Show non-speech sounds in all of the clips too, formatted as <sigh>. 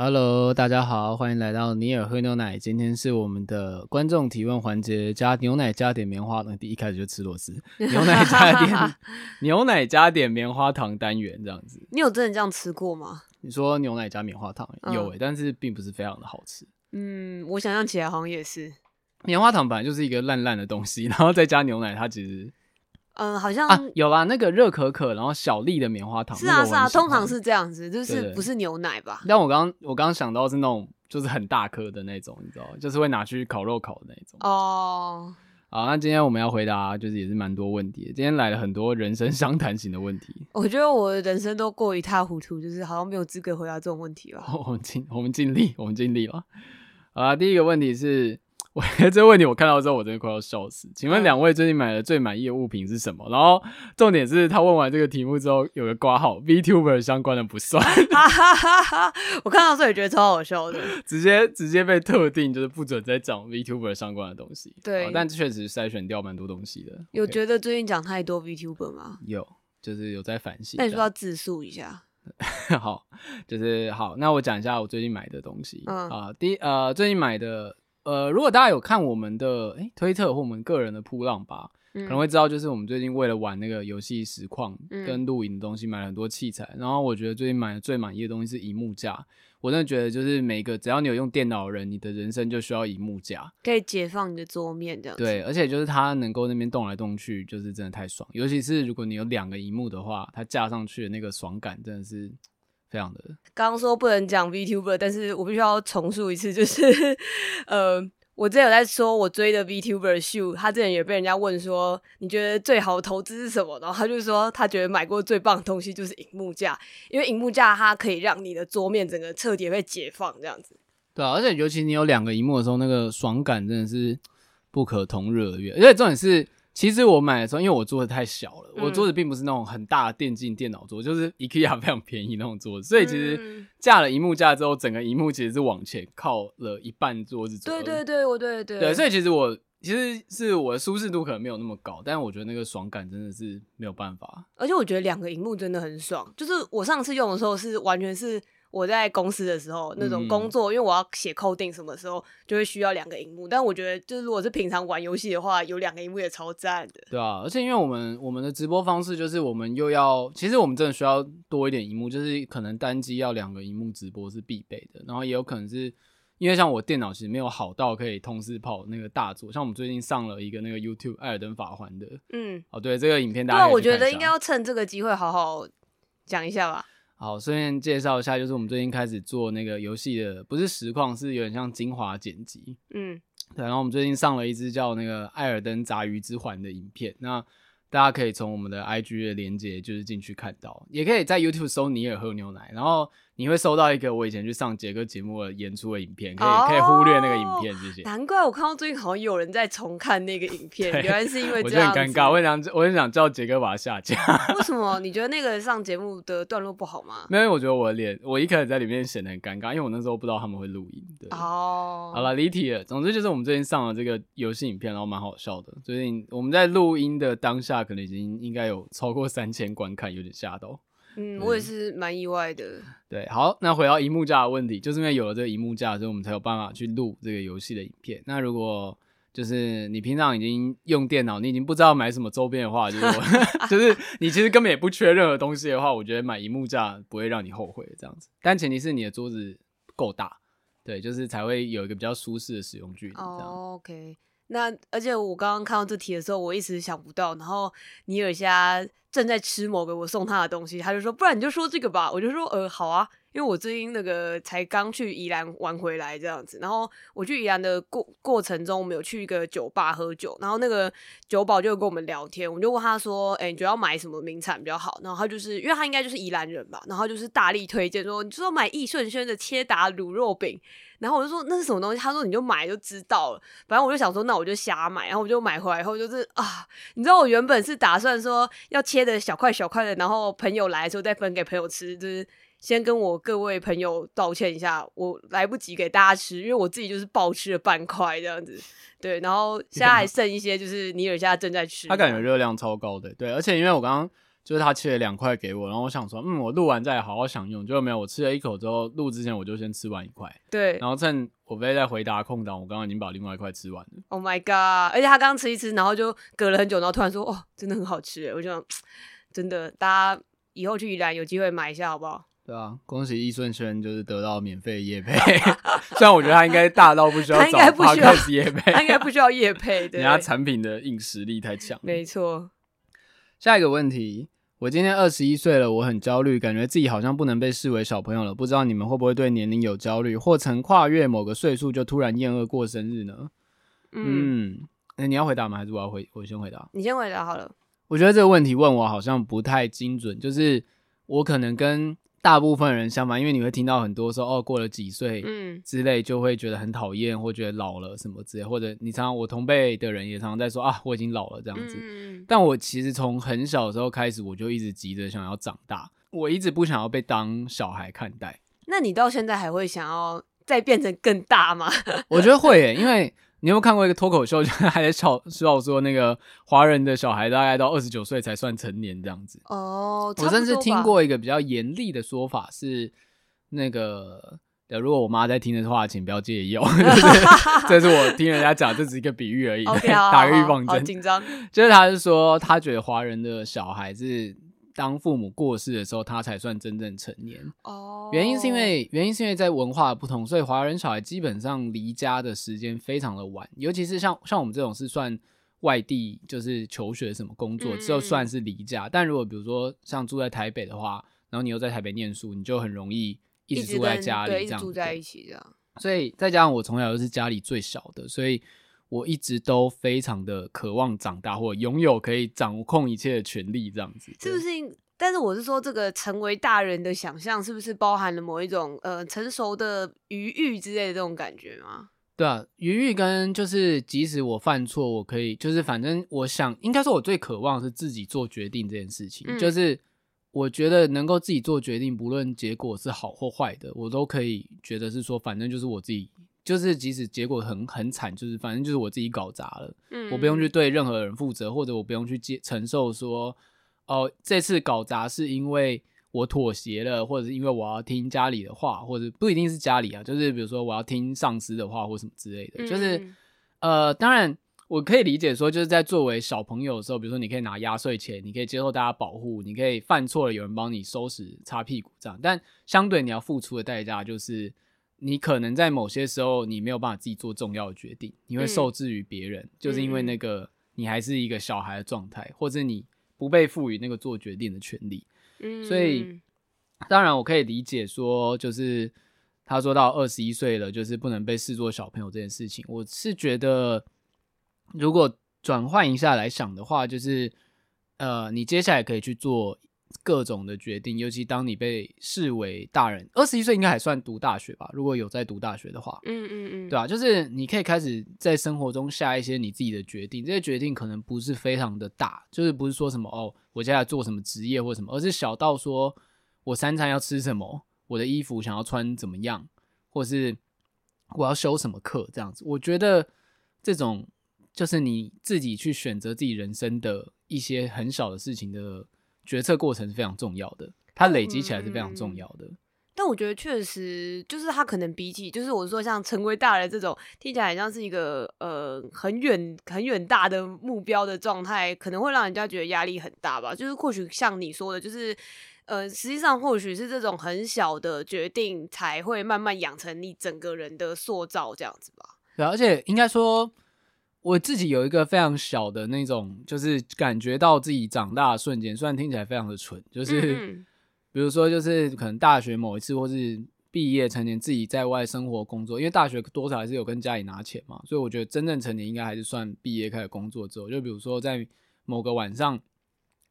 Hello，大家好，欢迎来到尼尔喝牛奶。今天是我们的观众提问环节，加牛奶加点棉花糖。第一开始就吃螺丝，牛奶加点牛奶加点棉花糖单元这样子。你有真的这样吃过吗？你说牛奶加棉花糖、嗯、有诶，但是并不是非常的好吃。嗯，我想象起来好像也是。棉花糖本来就是一个烂烂的东西，<laughs> 然后再加牛奶，它其实。嗯，好像、啊、有啊，那个热可可，然后小粒的棉花糖。是啊是啊，通常是这样子，就是不是牛奶吧？但我刚刚我刚刚想到是那种，就是很大颗的那种，你知道，就是会拿去烤肉烤的那种。哦，好，那今天我们要回答，就是也是蛮多问题的。今天来了很多人生相谈型的问题。<laughs> 我觉得我的人生都过一塌糊涂，就是好像没有资格回答这种问题吧。<laughs> 我们尽我们尽力，我们尽力吧。好啦，第一个问题是。我这个问题我看到之后，我真的快要笑死。请问两位最近买的最满意的物品是什么？然后重点是他问完这个题目之后，有个挂号 VTuber 相关的不算。<laughs> 我看到这也觉得超好笑的，直接直接被特定就是不准再讲 VTuber 相关的东西。对，但确实筛选掉蛮多东西的。有觉得最近讲太多 VTuber 吗？有，就是有在反省。那你说要自述一下。<laughs> 好，就是好。那我讲一下我最近买的东西。嗯啊、呃，第一呃，最近买的。呃，如果大家有看我们的诶推特或我们个人的铺浪吧，嗯，可能会知道，就是我们最近为了玩那个游戏实况跟录影的东西，买了很多器材，嗯。然后我觉得最近买的最满意的东西是荧幕架。我真的觉得，就是每个只要你有用电脑的人，你的人生就需要荧幕架，可以解放你的桌面这样子。对，而且就是它能够那边动来动去，就是真的太爽。尤其是如果你有两个荧幕的话，它架上去的那个爽感真的是。非常的，刚刚说不能讲 VTuber，但是我必须要重述一次，就是，呃，我之前有在说我追的 VTuber 秀，他之前也被人家问说，你觉得最好的投资是什么？然后他就说，他觉得买过最棒的东西就是荧幕架，因为荧幕架它可以让你的桌面整个彻底被解放，这样子。对啊，而且尤其你有两个荧幕的时候，那个爽感真的是不可同日而语，而且重点是。其实我买的时候，因为我桌子太小了，嗯、我桌子并不是那种很大的电竞电脑桌，就是 IKEA 非常便宜那种桌子，所以其实架了荧幕架之后，整个荧幕其实是往前靠了一半桌子左右。对对对，我对对对，所以其实我其实是我的舒适度可能没有那么高，但是我觉得那个爽感真的是没有办法。而且我觉得两个荧幕真的很爽，就是我上次用的时候是完全是。我在公司的时候，那种工作，嗯、因为我要写 coding 什么时候，就会需要两个荧幕。但我觉得，就是如果是平常玩游戏的话，有两个荧幕也超赞的。对啊，而且因为我们我们的直播方式，就是我们又要，其实我们真的需要多一点荧幕，就是可能单机要两个荧幕直播是必备的。然后也有可能是因为像我电脑其实没有好到可以同时跑那个大作，像我们最近上了一个那个 YouTube 艾尔登法环的，嗯，哦对，这个影片大家对，我觉得应该要趁这个机会好好讲一下吧。好，顺便介绍一下，就是我们最近开始做那个游戏的，不是实况，是有点像精华剪辑。嗯，对，然后我们最近上了一支叫那个《艾尔登杂鱼之环》的影片，那大家可以从我们的 IG 的连接就是进去看到，也可以在 YouTube 搜尼尔喝牛奶，然后。你会收到一个我以前去上杰哥节目的演出的影片，可以、oh, 可以忽略那个影片，谢谢。难怪我看到最近好像有人在重看那个影片，原来是因为这样子。我觉得很尴尬，我很想我很想叫杰哥把它下架。<laughs> 为什么？你觉得那个上节目的段落不好吗？没有，我觉得我的脸，我一开始在里面显得很尴尬，因为我那时候不知道他们会录音。对哦，oh. 好了，离题了。总之就是我们最近上了这个游戏影片，然后蛮好笑的。最近我们在录音的当下，可能已经应该有超过三千观看，有点吓到。嗯，我也是蛮意外的。对，好，那回到荧幕架的问题，就是因为有了这个荧幕架，所以我们才有办法去录这个游戏的影片。那如果就是你平常已经用电脑，你已经不知道买什么周边的话，就是我 <laughs> 就是你其实根本也不缺任何东西的话，我觉得买荧幕架不会让你后悔这样子。但前提是你的桌子够大，对，就是才会有一个比较舒适的使用距离。哦，OK。那而且我刚刚看到这题的时候，我一时想不到。然后尼尔虾正在吃某个我送他的东西，他就说：“不然你就说这个吧。”我就说：“呃，好啊。”因为我最近那个才刚去宜兰玩回来这样子，然后我去宜兰的过过程中，我们有去一个酒吧喝酒，然后那个酒保就跟我们聊天，我就问他说：“哎、你觉得要买什么名产比较好？”然后他就是因为他应该就是宜兰人吧，然后就是大力推荐说：“你就说买义顺轩的切达卤肉饼。”然后我就说：“那是什么东西？”他说：“你就买就知道了。”反正我就想说：“那我就瞎买。”然后我就买回来以后就是啊，你知道我原本是打算说要切的小块小块的，然后朋友来的时候再分给朋友吃，就是。先跟我各位朋友道歉一下，我来不及给大家吃，因为我自己就是暴吃了半块这样子，对，然后现在还剩一些，就是尼尔现在正在吃，他感觉热量超高的，对，而且因为我刚刚就是他切了两块给我，然后我想说，嗯，我录完再好好享用。结果没有，我吃了一口之后，录之前我就先吃完一块。对，然后趁我飞在回答空档，我刚刚已经把另外一块吃完了。Oh my god！而且他刚吃一吃，然后就隔了很久，然后突然说，哦，真的很好吃。我就 <tsk> 真的，大家以后去宜兰有机会买一下好不好？对啊，恭喜易顺轩就是得到免费夜配，<laughs> 虽然我觉得他应该大到不需要找他开始业配，他应该不需要夜配，对，人家产品的硬实力太强。没错。下一个问题，我今年二十一岁了，我很焦虑，感觉自己好像不能被视为小朋友了。不知道你们会不会对年龄有焦虑，或曾跨越某个岁数就突然厌恶过生日呢？嗯，那、嗯、你要回答吗？还是我要回？我先回答。你先回答好了。我觉得这个问题问我好像不太精准，就是我可能跟。大部分人相反，因为你会听到很多说哦，过了几岁，嗯，之类，就会觉得很讨厌，或觉得老了什么之类，或者你常常我同辈的人也常常在说啊，我已经老了这样子。嗯，但我其实从很小的时候开始，我就一直急着想要长大，我一直不想要被当小孩看待。那你到现在还会想要再变成更大吗？我觉得会耶，因为。你有没有看过一个脱口秀，<laughs> 就还在笑笑说那个华人的小孩大概到二十九岁才算成年这样子？哦，我甚至听过一个比较严厉的说法是，那个如果我妈在听的话，请不要介意哦。<laughs> 这是我听人家讲，这只是一个比喻而已，okay, 打个预防针。紧张，就是他是说，他觉得华人的小孩是。当父母过世的时候，他才算真正成年。哦、oh.，原因是因为原因是因为在文化的不同，所以华人小孩基本上离家的时间非常的晚，尤其是像像我们这种是算外地，就是求学什么工作，就算是离家。Mm. 但如果比如说像住在台北的话，然后你又在台北念书，你就很容易一直住在家里，这样，一住在一起这样。所以再加上我从小又是家里最小的，所以。我一直都非常的渴望长大，或拥有可以掌控一切的权利，这样子是不是？但是我是说，这个成为大人的想象，是不是包含了某一种呃成熟的余裕之类的这种感觉吗？对啊，余裕跟就是，即使我犯错，我可以就是，反正我想，应该说，我最渴望是自己做决定这件事情，嗯。就是我觉得能够自己做决定，不论结果是好或坏的，我都可以觉得是说，反正就是我自己。就是即使结果很很惨，就是反正就是我自己搞砸了，嗯，我不用去对任何人负责，或者我不用去接承受说，哦，这次搞砸是因为我妥协了，或者是因为我要听家里的话，或者不一定是家里啊，就是比如说我要听上司的话或什么之类的，就是呃，当然我可以理解说，就是在作为小朋友的时候，比如说你可以拿压岁钱，你可以接受大家保护，你可以犯错了有人帮你收拾擦屁股这样，但相对你要付出的代价就是。你可能在某些时候，你没有办法自己做重要的决定，你会受制于别人，嗯，就是因为那个你还是一个小孩的状态，或者你不被赋予那个做决定的权利。嗯，所以当然我可以理解说，就是他说到二十一岁了，就是不能被视作小朋友这件事情。我是觉得，如果转换一下来想的话，就是呃，你接下来可以去做。各种的决定，尤其当你被视为大人，二十一岁应该还算读大学吧？如果有在读大学的话，嗯嗯嗯，对啊，就是你可以开始在生活中下一些你自己的决定，这些决定可能不是非常的大，就是不是说什么哦，我接下来做什么职业或什么，而是小到说我三餐要吃什么，我的衣服想要穿怎么样，或是我要修什么课这样子。我觉得这种就是你自己去选择自己人生的一些很小的事情的。决策过程是非常重要的，它累积起来是非常重要的。嗯，但我觉得确实就是他可能比起，就是我说像成为大人这种听起来很像是一个呃很远很远大的目标的状态，可能会让人家觉得压力很大吧。就是或许像你说的，就是呃实际上或许是这种很小的决定才会慢慢养成你整个人的塑造这样子吧。对，而且应该说。我自己有一个非常小的那种，就是感觉到自己长大的瞬间，虽然听起来非常的蠢，就是 <laughs> 比如说，就是可能大学某一次，或是毕业成年，自己在外生活工作，因为大学多少还是有跟家里拿钱嘛，所以我觉得真正成年应该还是算毕业开始工作之后。就比如说在某个晚上，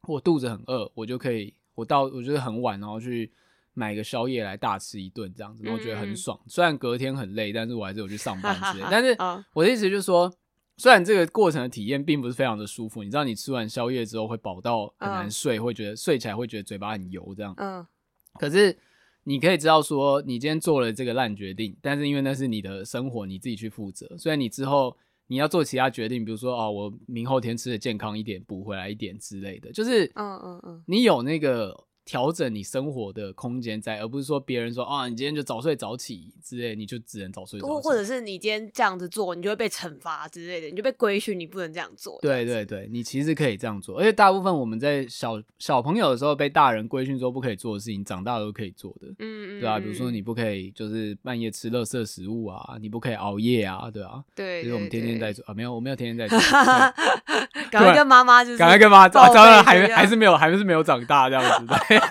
我肚子很饿，我就可以我到我觉得很晚，然后去买个宵夜来大吃一顿这样子，然后觉得很爽。虽然隔天很累，但是我还是有去上班之类。<laughs> 但是我的意思就是说。虽然这个过程的体验并不是非常的舒服，你知道，你吃完宵夜之后会饱到很难睡，uh, 会觉得睡起来会觉得嘴巴很油这样。嗯、uh,。可是你可以知道说，你今天做了这个烂决定，但是因为那是你的生活，你自己去负责。虽然你之后你要做其他决定，比如说哦，我明后天吃的健康一点，补回来一点之类的，就是嗯嗯嗯，你有那个。调整你生活的空间在，而不是说别人说啊，你今天就早睡早起之类，你就只能早睡早起。或或者是你今天这样子做，你就会被惩罚之类的，你就被规训，你不能这样做。对对对，你其实可以这样做，而且大部分我们在小小朋友的时候被大人规训说不可以做的事情，长大都可以做的。嗯嗯，对啊，比如说你不可以就是半夜吃垃圾食物啊，你不可以熬夜啊，对啊。对，就是我们天天在做啊，没有，我没有天天在做。<laughs> 赶快跟妈妈就是，赶快跟妈妈，当然还还是没有，还是没有长大这样子。对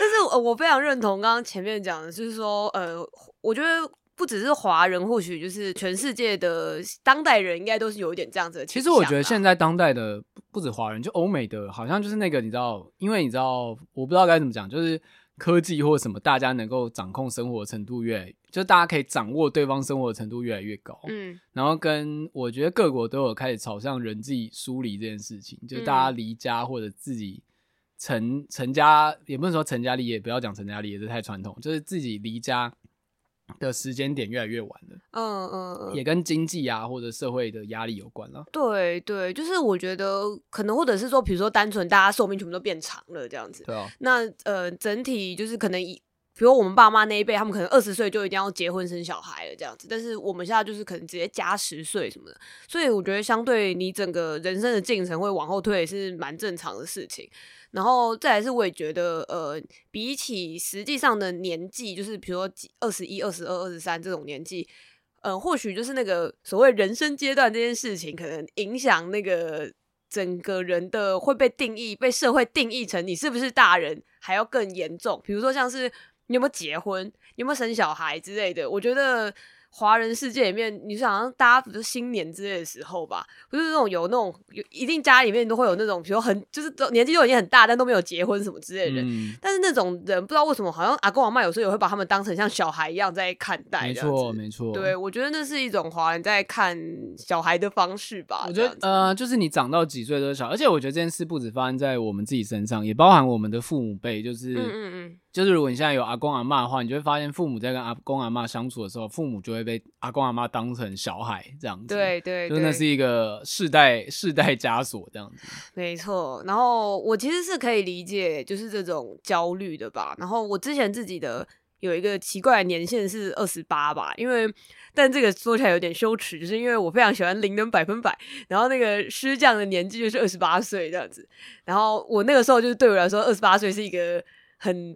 但是，呃，我非常认同刚刚前面讲的，就是说，呃，我觉得不只是华人，或许就是全世界的当代人，应该都是有一点这样子的。其实我觉得现在当代的不止华人，就欧美的，好像就是那个，你知道，因为你知道，我不知道该怎么讲，就是科技或什么，大家能够掌控生活程度越来，就大家可以掌握对方生活的程度越来越高。嗯，然后跟我觉得各国都有开始朝向人际疏离这件事情，就是大家离家或者自己。成成家也不能说成家立业，不要讲成家立业，这太传统。就是自己离家的时间点越来越晚了。嗯嗯嗯，也跟经济啊或者社会的压力有关了。对对，就是我觉得可能或者是说，比如说单纯大家寿命全部都变长了这样子。对啊。那呃，整体就是可能以。比如我们爸妈那一辈，他们可能二十岁就一定要结婚生小孩了这样子，但是我们现在就是可能直接加十岁什么的，所以我觉得相对你整个人生的进程会往后退是蛮正常的事情。然后再来是，我也觉得呃，比起实际上的年纪，就是比如说二十一、二十二、二十三这种年纪，呃，或许就是那个所谓人生阶段这件事情，可能影响那个整个人的会被定义、被社会定义成你是不是大人还要更严重。比如说像是。你有没有结婚？有没有生小孩之类的？我觉得华人世界里面，你是好像大家不是新年之类的时候吧？不是那种有那种有一定家里面都会有那种，比如很就是都年纪都已经很大，但都没有结婚什么之类的人。嗯、但是那种人不知道为什么，好像阿公阿妈有时候也会把他们当成像小孩一样在看待。没错，没错。对，我觉得那是一种华人在看小孩的方式吧。我觉得呃，就是你长到几岁都是小，而且我觉得这件事不止发生在我们自己身上，也包含我们的父母辈，就是嗯嗯嗯。就是如果你现在有阿公阿妈的话，你就会发现父母在跟阿公阿妈相处的时候，父母就会被阿公阿妈当成小孩这样子。对对，对，就那是一个世代世代枷锁这样子。没错，然后我其实是可以理解，就是这种焦虑的吧。然后我之前自己的有一个奇怪的年限是二十八吧，因为但这个说起来有点羞耻，就是因为我非常喜欢灵能百分百，然后那个师匠的年纪就是二十八岁这样子。然后我那个时候就是对我来说，二十八岁是一个很。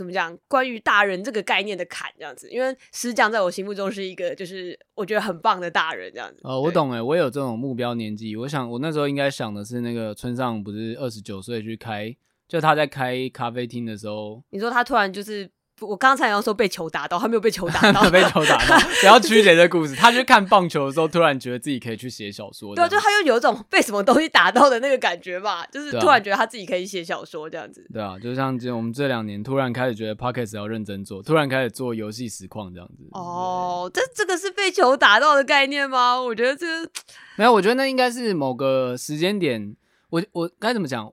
怎么讲？关于大人这个概念的坎，这样子，因为师匠在我心目中是一个，就是我觉得很棒的大人，这样子。哦，我懂诶，我有这种目标年纪。我想，我那时候应该想的是，那个村上不是二十九岁去开，就他在开咖啡厅的时候。你说他突然就是。我刚才要说被球打到，他没有被球打到，<laughs> 被球打到，<laughs> 不要曲解这故事。他去看棒球的时候，突然觉得自己可以去写小说。对啊，就他又有一种被什么东西打到的那个感觉吧，就是突然觉得他自己可以写小说这样子。对啊，就像这我们这两年突然开始觉得 Podcast 要认真做，突然开始做游戏实况这样子。哦，这这个是被球打到的概念吗？我觉得这个 <laughs> 没有，我觉得那应该是某个时间点。我我该怎么讲？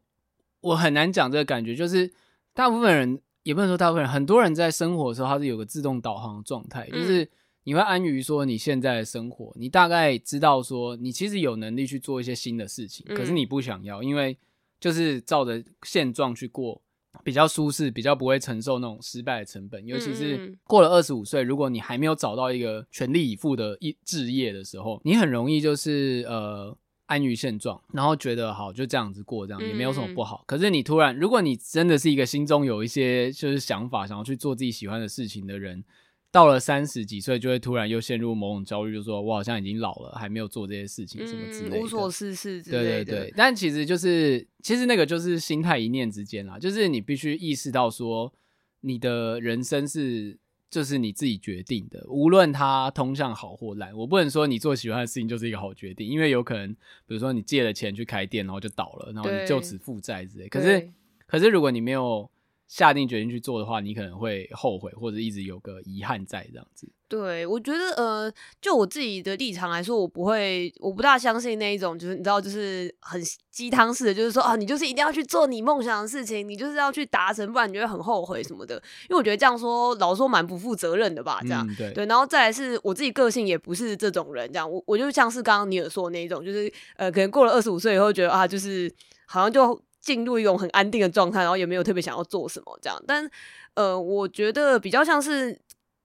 我很难讲这个感觉，就是大部分人。也不能说大部分人，很多人在生活的时候，他是有个自动导航的状态，就是你会安于说你现在的生活，你大概知道说你其实有能力去做一些新的事情，可是你不想要，因为就是照着现状去过比较舒适，比较不会承受那种失败的成本。尤其是过了二十五岁，如果你还没有找到一个全力以赴的一置业的时候，你很容易就是呃。安于现状，然后觉得好就这样子过，这样也没有什么不好。嗯、可是你突然，如果你真的是一个心中有一些就是想法，想要去做自己喜欢的事情的人，到了三十几岁，就会突然又陷入某种焦虑，就说我好像已经老了，还没有做这些事情，什么之类的，无所事事之类的。对对对，但其实就是，其实那个就是心态一念之间啦，就是你必须意识到说，你的人生是。就是你自己决定的，无论它通向好或烂，我不能说你做喜欢的事情就是一个好决定，因为有可能，比如说你借了钱去开店，然后就倒了，然后你就此负债之类。可是，可是如果你没有下定决心去做的话，你可能会后悔，或者一直有个遗憾在这样子。对，我觉得呃，就我自己的立场来说，我不会，我不大相信那一种，就是你知道，就是很鸡汤式的，就是说啊，你就是一定要去做你梦想的事情，你就是要去达成，不然你就会很后悔什么的。因为我觉得这样说，老说蛮不负责任的吧，这样、嗯、对对。然后再来是我自己个性也不是这种人，这样我我就像是刚刚尼尔说的那一种，就是呃，可能过了二十五岁以后，觉得啊，就是好像就。进入一种很安定的状态，然后也没有特别想要做什么这样，但呃，我觉得比较像是，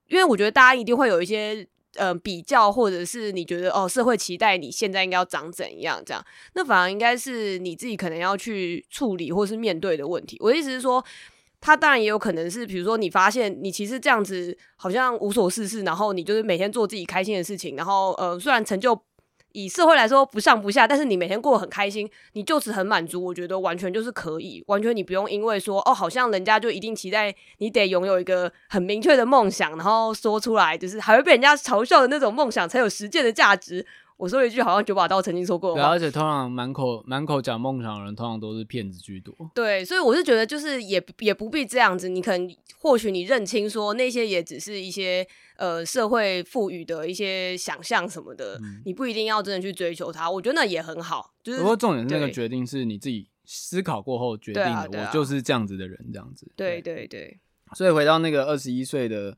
因为我觉得大家一定会有一些呃比较，或者是你觉得哦，社会期待你现在应该要长怎样这样，那反而应该是你自己可能要去处理或是面对的问题。我的意思是说，他当然也有可能是，比如说你发现你其实这样子好像无所事事，然后你就是每天做自己开心的事情，然后呃，虽然成就。以社会来说不上不下，但是你每天过得很开心，你就此很满足，我觉得完全就是可以，完全你不用因为说哦，好像人家就一定期待你得拥有一个很明确的梦想，然后说出来就是还会被人家嘲笑的那种梦想才有实践的价值。我说了一句好像九把刀曾经说过的话，对，而且通常满口满口讲梦想的人，通常都是骗子居多。对，所以我是觉得就是也也不必这样子，你可能或许你认清说那些也只是一些呃社会赋予的一些想象什么的，嗯，你不一定要真的去追求它。我觉得那也很好。就是不过重点是那个决定是你自己思考过后决定的，啊啊，我就是这样子的人，这样子。对对对，对。所以回到那个二十一岁的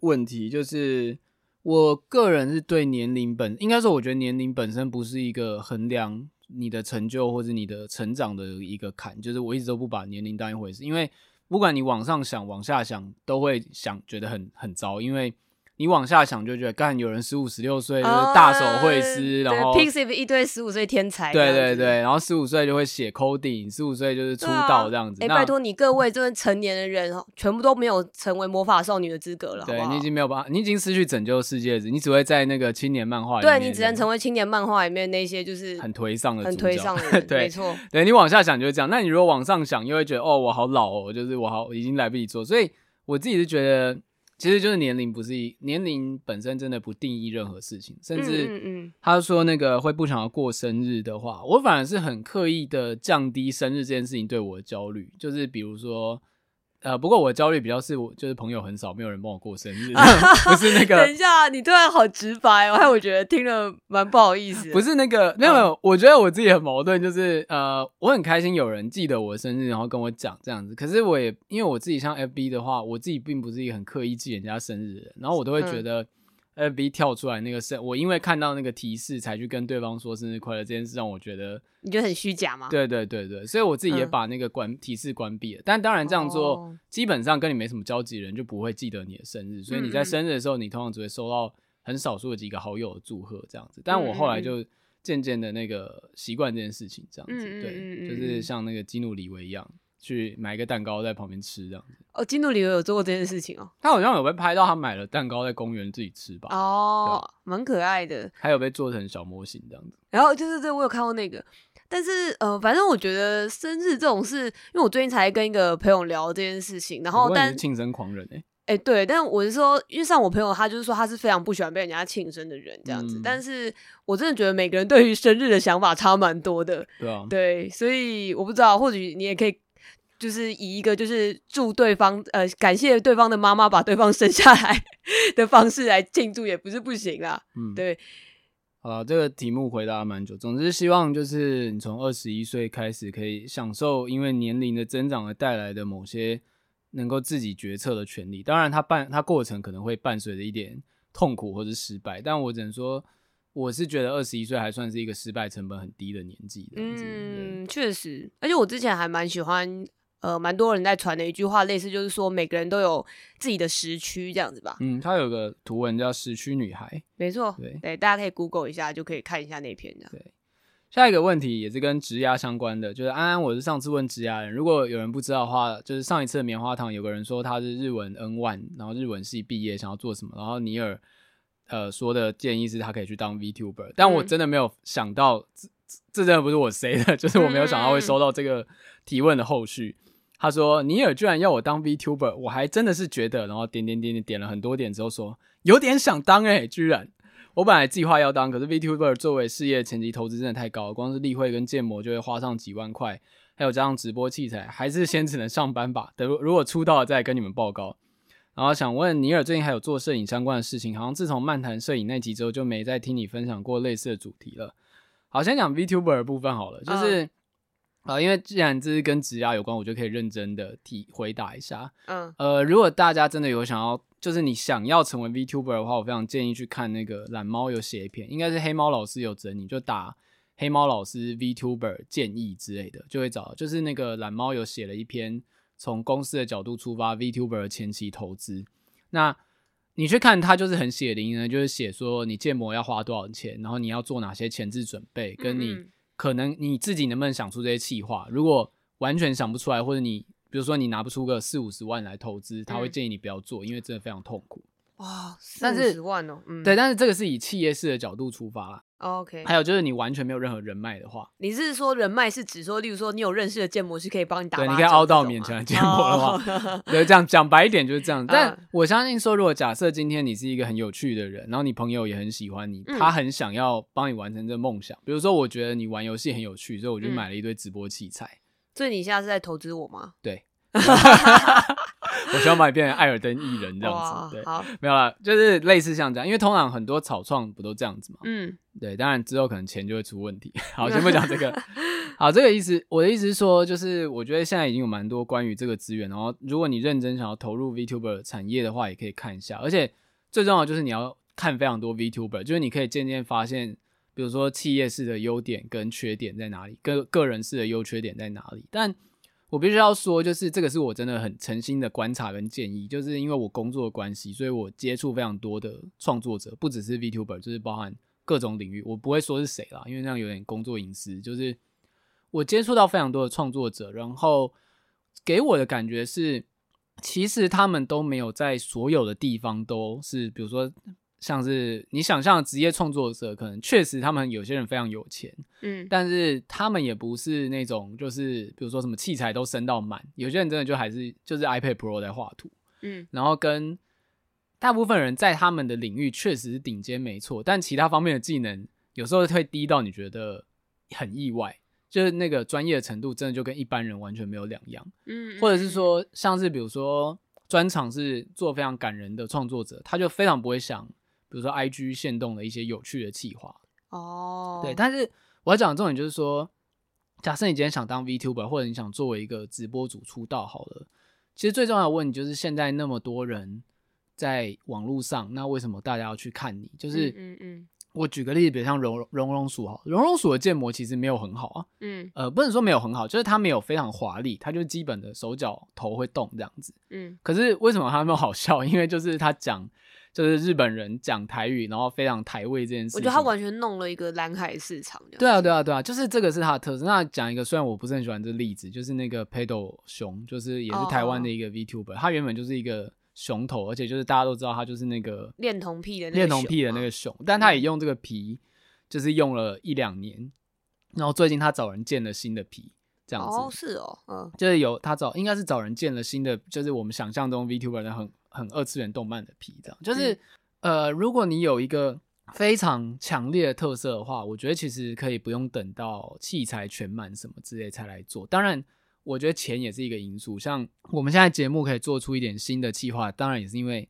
问题，就是。我个人是对年龄本，应该说，我觉得年龄本身不是一个衡量你的成就或者你的成长的一个坎，就是我一直都不把年龄当一回事，因为不管你往上想、往下想，都会想觉得很很糟，因为。你往下想就觉得，干有人十五十六岁就是大手绘师，然后 Pixiv 一堆十五岁天才，对对对，然后十五岁就会写 coding，十五岁就是出道这样子。哎、拜托你各位，这些成年的人全部都没有成为魔法少女的资格了，对你已经没有办法，你已经失去拯救世界，你只会在那个青年漫画里面，对你只能成为青年漫画里面那些就是很颓丧的、很颓丧的 <laughs> 没错。对你往下想就是这样，那你如果往上想，又会觉得哦，我好老哦，就是我好已经来不及做，所以我自己是觉得。其实就是年龄不是一年龄本身真的不定义任何事情，甚至他说那个会不想要过生日的话，我反而是很刻意的降低生日这件事情对我的焦虑，就是比如说。呃，不过我的焦虑比较是我就是朋友很少，没有人帮我过生日，<laughs> 不是那个。<laughs> 等一下，你突然好直白哦，害我觉得听了蛮不好意思。不是那个，没有没有，我觉得我自己很矛盾，就是呃，我很开心有人记得我的生日，然后跟我讲这样子。可是我也因为我自己像 FB 的话，我自己并不是一个很刻意记人家生日的人，然后我都会觉得。嗯 FB 跳出来那个生，我因为看到那个提示才去跟对方说生日快乐，这件事让我觉得你觉得很虚假吗？对对对对，所以我自己也把那个关、嗯、提示关闭了。但当然这样做，哦、基本上跟你没什么交集的人就不会记得你的生日，所以你在生日的时候，你通常只会收到很少数的几个好友的祝贺这样子。但我后来就渐渐的那个习惯这件事情，这样子、嗯、对，就是像那个基努里维一样。去买一个蛋糕在旁边吃这样子哦，基努里维有做过这件事情哦。他好像有被拍到，他买了蛋糕在公园自己吃吧？哦，蛮可爱的。还有被做成小模型这样子。然后就是这，我有看过那个。但是呃，反正我觉得生日这种事，因为我最近才跟一个朋友聊这件事情，然后但庆生狂人哎、欸，哎、欸、对，但我是说，因为像我朋友，他就是说他是非常不喜欢被人家庆生的人这样子。嗯、但是我真的觉得每个人对于生日的想法差蛮多的。对啊，对，所以我不知道，或许你也可以。就是以一个就是祝对方呃感谢对方的妈妈把对方生下来的方式来庆祝也不是不行啦。嗯，对。好了，这个题目回答蛮久。总之，希望就是你从二十一岁开始可以享受因为年龄的增长而带来的某些能够自己决策的权利。当然，它伴它过程可能会伴随着一点痛苦或者失败，但我只能说，我是觉得二十一岁还算是一个失败成本很低的年纪。嗯，确实，而且我之前还蛮喜欢。呃，蛮多人在传的一句话，类似就是说，每个人都有自己的时区这样子吧。嗯，他有个图文叫“时区女孩”，没错，对对，大家可以 Google 一下，就可以看一下那篇这样。对，下一个问题也是跟职压相关的，就是安安，我是上次问职压人，如果有人不知道的话，就是上一次的棉花糖有个人说他是日文 N1，然后日文系毕业，想要做什么，然后尼尔呃说的建议是他可以去当 VTuber，但我真的没有想到，嗯、这这真的不是我 say 的，就是我没有想到会收到这个提问的后续。他说：“尼尔居然要我当 VTuber，我还真的是觉得，然后点点点点点了很多点之后说有点想当诶、居然我本来计划要当，可是 VTuber 作为事业前期投资真的太高了，光是例会跟建模就会花上几万块，还有加上直播器材，还是先只能上班吧。等如果出道了再跟你们报告。然后想问尼尔，最近还有做摄影相关的事情？好像自从漫谈摄影那集之后，就没再听你分享过类似的主题了。好，先讲 VTuber 的部分好了，就是啊、呃，因为既然这是跟职涯有关，我就可以认真的提回答一下。嗯，呃，如果大家真的有想要，就是你想要成为 VTuber 的话，我非常建议去看那个懒猫有写一篇，应该是黑猫老师有整理，就打黑猫老师 VTuber 建议之类的，就会找，就是那个懒猫有写了一篇。从公司的角度出发，VTuber 前期投资，那你去看它就是很血淋呢，就是写说你建模要花多少钱，然后你要做哪些前置准备，跟你可能你自己能不能想出这些企划。如果完全想不出来，或者你比如说你拿不出个四五十万来投资，他会建议你不要做，因为真的非常痛苦。哇，四五十万哦，嗯，对，但是这个是以企业式的角度出发啦。Oh, OK，还有就是你完全没有任何人脉的话，你是说人脉是指说，例如说你有认识的建模师可以帮你打，对，你可以凹到勉强的建模的话，oh. 对，这样讲白一点就是这样。<laughs> 但我相信说，如果假设今天你是一个很有趣的人，然后你朋友也很喜欢你，嗯、他很想要帮你完成这个梦想，比如说我觉得你玩游戏很有趣，所以我就买了一堆直播器材。嗯、所以你现在是在投资我吗？对。<laughs> 我希望把你变成艾尔登艺人这样子，对，好，没有啦，就是类似像这样，因为通常很多草创不都这样子嘛，嗯，对，当然之后可能钱就会出问题。好，<laughs> 先不讲这个，好，这个意思，我的意思是说，就是我觉得现在已经有蛮多关于这个资源，然后如果你认真想要投入 VTuber 产业的话，也可以看一下，而且最重要就是你要看非常多 VTuber，就是你可以渐渐发现，比如说企业式的优点跟缺点在哪里，个个人式的优缺点在哪里，但。我必须要说，就是这个是我真的很诚心的观察跟建议，就是因为我工作的关系，所以我接触非常多的创作者，不只是 VTuber，就是包含各种领域。我不会说是谁啦，因为那样有点工作隐私。就是我接触到非常多的创作者，然后给我的感觉是，其实他们都没有在所有的地方都是，比如说。像是你想象的职业创作者，可能确实他们有些人非常有钱，嗯，但是他们也不是那种就是比如说什么器材都升到满，有些人真的就还是就是 iPad Pro 在画图，嗯，然后跟大部分人在他们的领域确实是顶尖没错，但其他方面的技能有时候会低到你觉得很意外，就是那个专业的程度真的就跟一般人完全没有两样，嗯，或者是说像是比如说专场是做非常感人的创作者，他就非常不会想。比如说，IG 限动的一些有趣的企划哦，对，但是我要讲的重点就是说，假设你今天想当 VTuber，或者你想作为一个直播主出道好了，其实最重要的问题就是现在那么多人在网络上，那为什么大家要去看你？就是，嗯嗯，我举个例子，比如像熔熔融鼠哈，熔融鼠的建模其实没有很好啊，嗯，呃，不能说没有很好，就是它没有非常华丽，它就是基本的手脚头会动这样子，嗯，可是为什么它那么好笑？因为就是他讲。就是日本人讲台语，然后非常台味这件事。我觉得他完全弄了一个蓝海市场。对啊，对啊，对啊，就是这个是他的特色。那讲一个，虽然我不是很喜欢这例子，就是那个 Pedo 熊，就是也是台湾的一个 VTuber，他原本就是一个熊头，而且就是大家都知道他就是那个恋童癖的恋童癖的那个熊，但他也用这个皮，就是用了一两年，然后最近他找人建了新的皮，这样子。哦，是哦，嗯，就是有他找，应该是找人建了新的，就是我们想象中 VTuber 的很。很二次元动漫的皮，这样就是，嗯、呃，如果你有一个非常强烈的特色的话，我觉得其实可以不用等到器材全满什么之类才来做。当然，我觉得钱也是一个因素。像我们现在节目可以做出一点新的计划，当然也是因为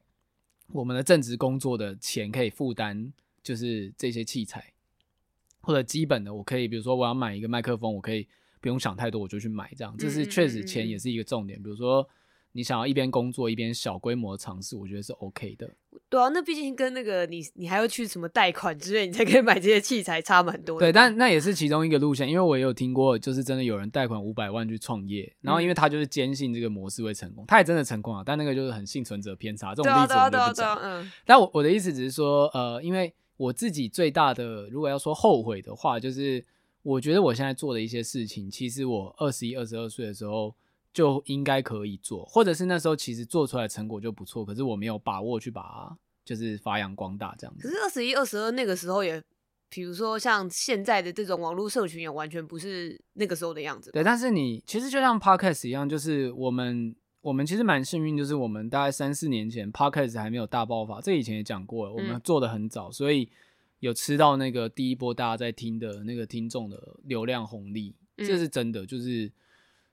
我们的正职工作的钱可以负担，就是这些器材或者基本的，我可以比如说我要买一个麦克风，我可以不用想太多，我就去买这样。这是确实钱也是一个重点，比如说。你想要一边工作一边小规模尝试，我觉得是 OK 的。对啊，那毕竟跟那个你你还要去什么贷款之类，你才可以买这些器材，差蛮多的。对，但那也是其中一个路线，因为我也有听过，就是真的有人贷款五百万去创业，然后因为他就是坚信这个模式会成功，他也真的成功了，但那个就是很幸存者偏差，这种例子我们都不讲。嗯。但我我的意思只是说，呃，因为我自己最大的，如果要说后悔的话，就是我觉得我现在做的一些事情，其实我二十一、二十二岁的时候。就应该可以做，或者是那时候其实做出来的成果就不错，可是我没有把握去把它就是发扬光大这样子。可是二十一、二十二那个时候也，比如说像现在的这种网络社群也完全不是那个时候的样子。对，但是你其实就像 Podcast 一样，就是我们我们其实蛮幸运，就是我们大概三四年前 Podcast 还没有大爆发，这以前也讲过了，我们做的很早，嗯、所以有吃到那个第一波大家在听的那个听众的流量红利，这是真的，就是。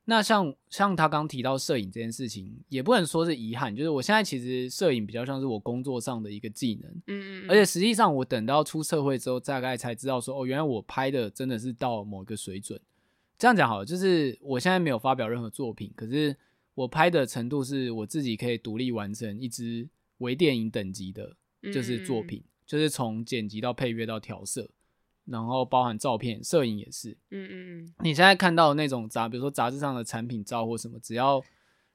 那像像他刚提到摄影这件事情，也不能说是遗憾，就是我现在其实摄影比较像是我工作上的一个技能，嗯嗯，而且实际上我等到出社会之后，大概才知道说，哦，原来我拍的真的是到某一个水准。这样讲好了，就是我现在没有发表任何作品，可是我拍的程度是我自己可以独立完成一支微电影等级的，就是作品，嗯嗯，就是从剪辑到配乐到调色。然后包含照片、摄影也是。嗯嗯嗯。你现在看到的那种杂，比如说杂志上的产品照或什么，只要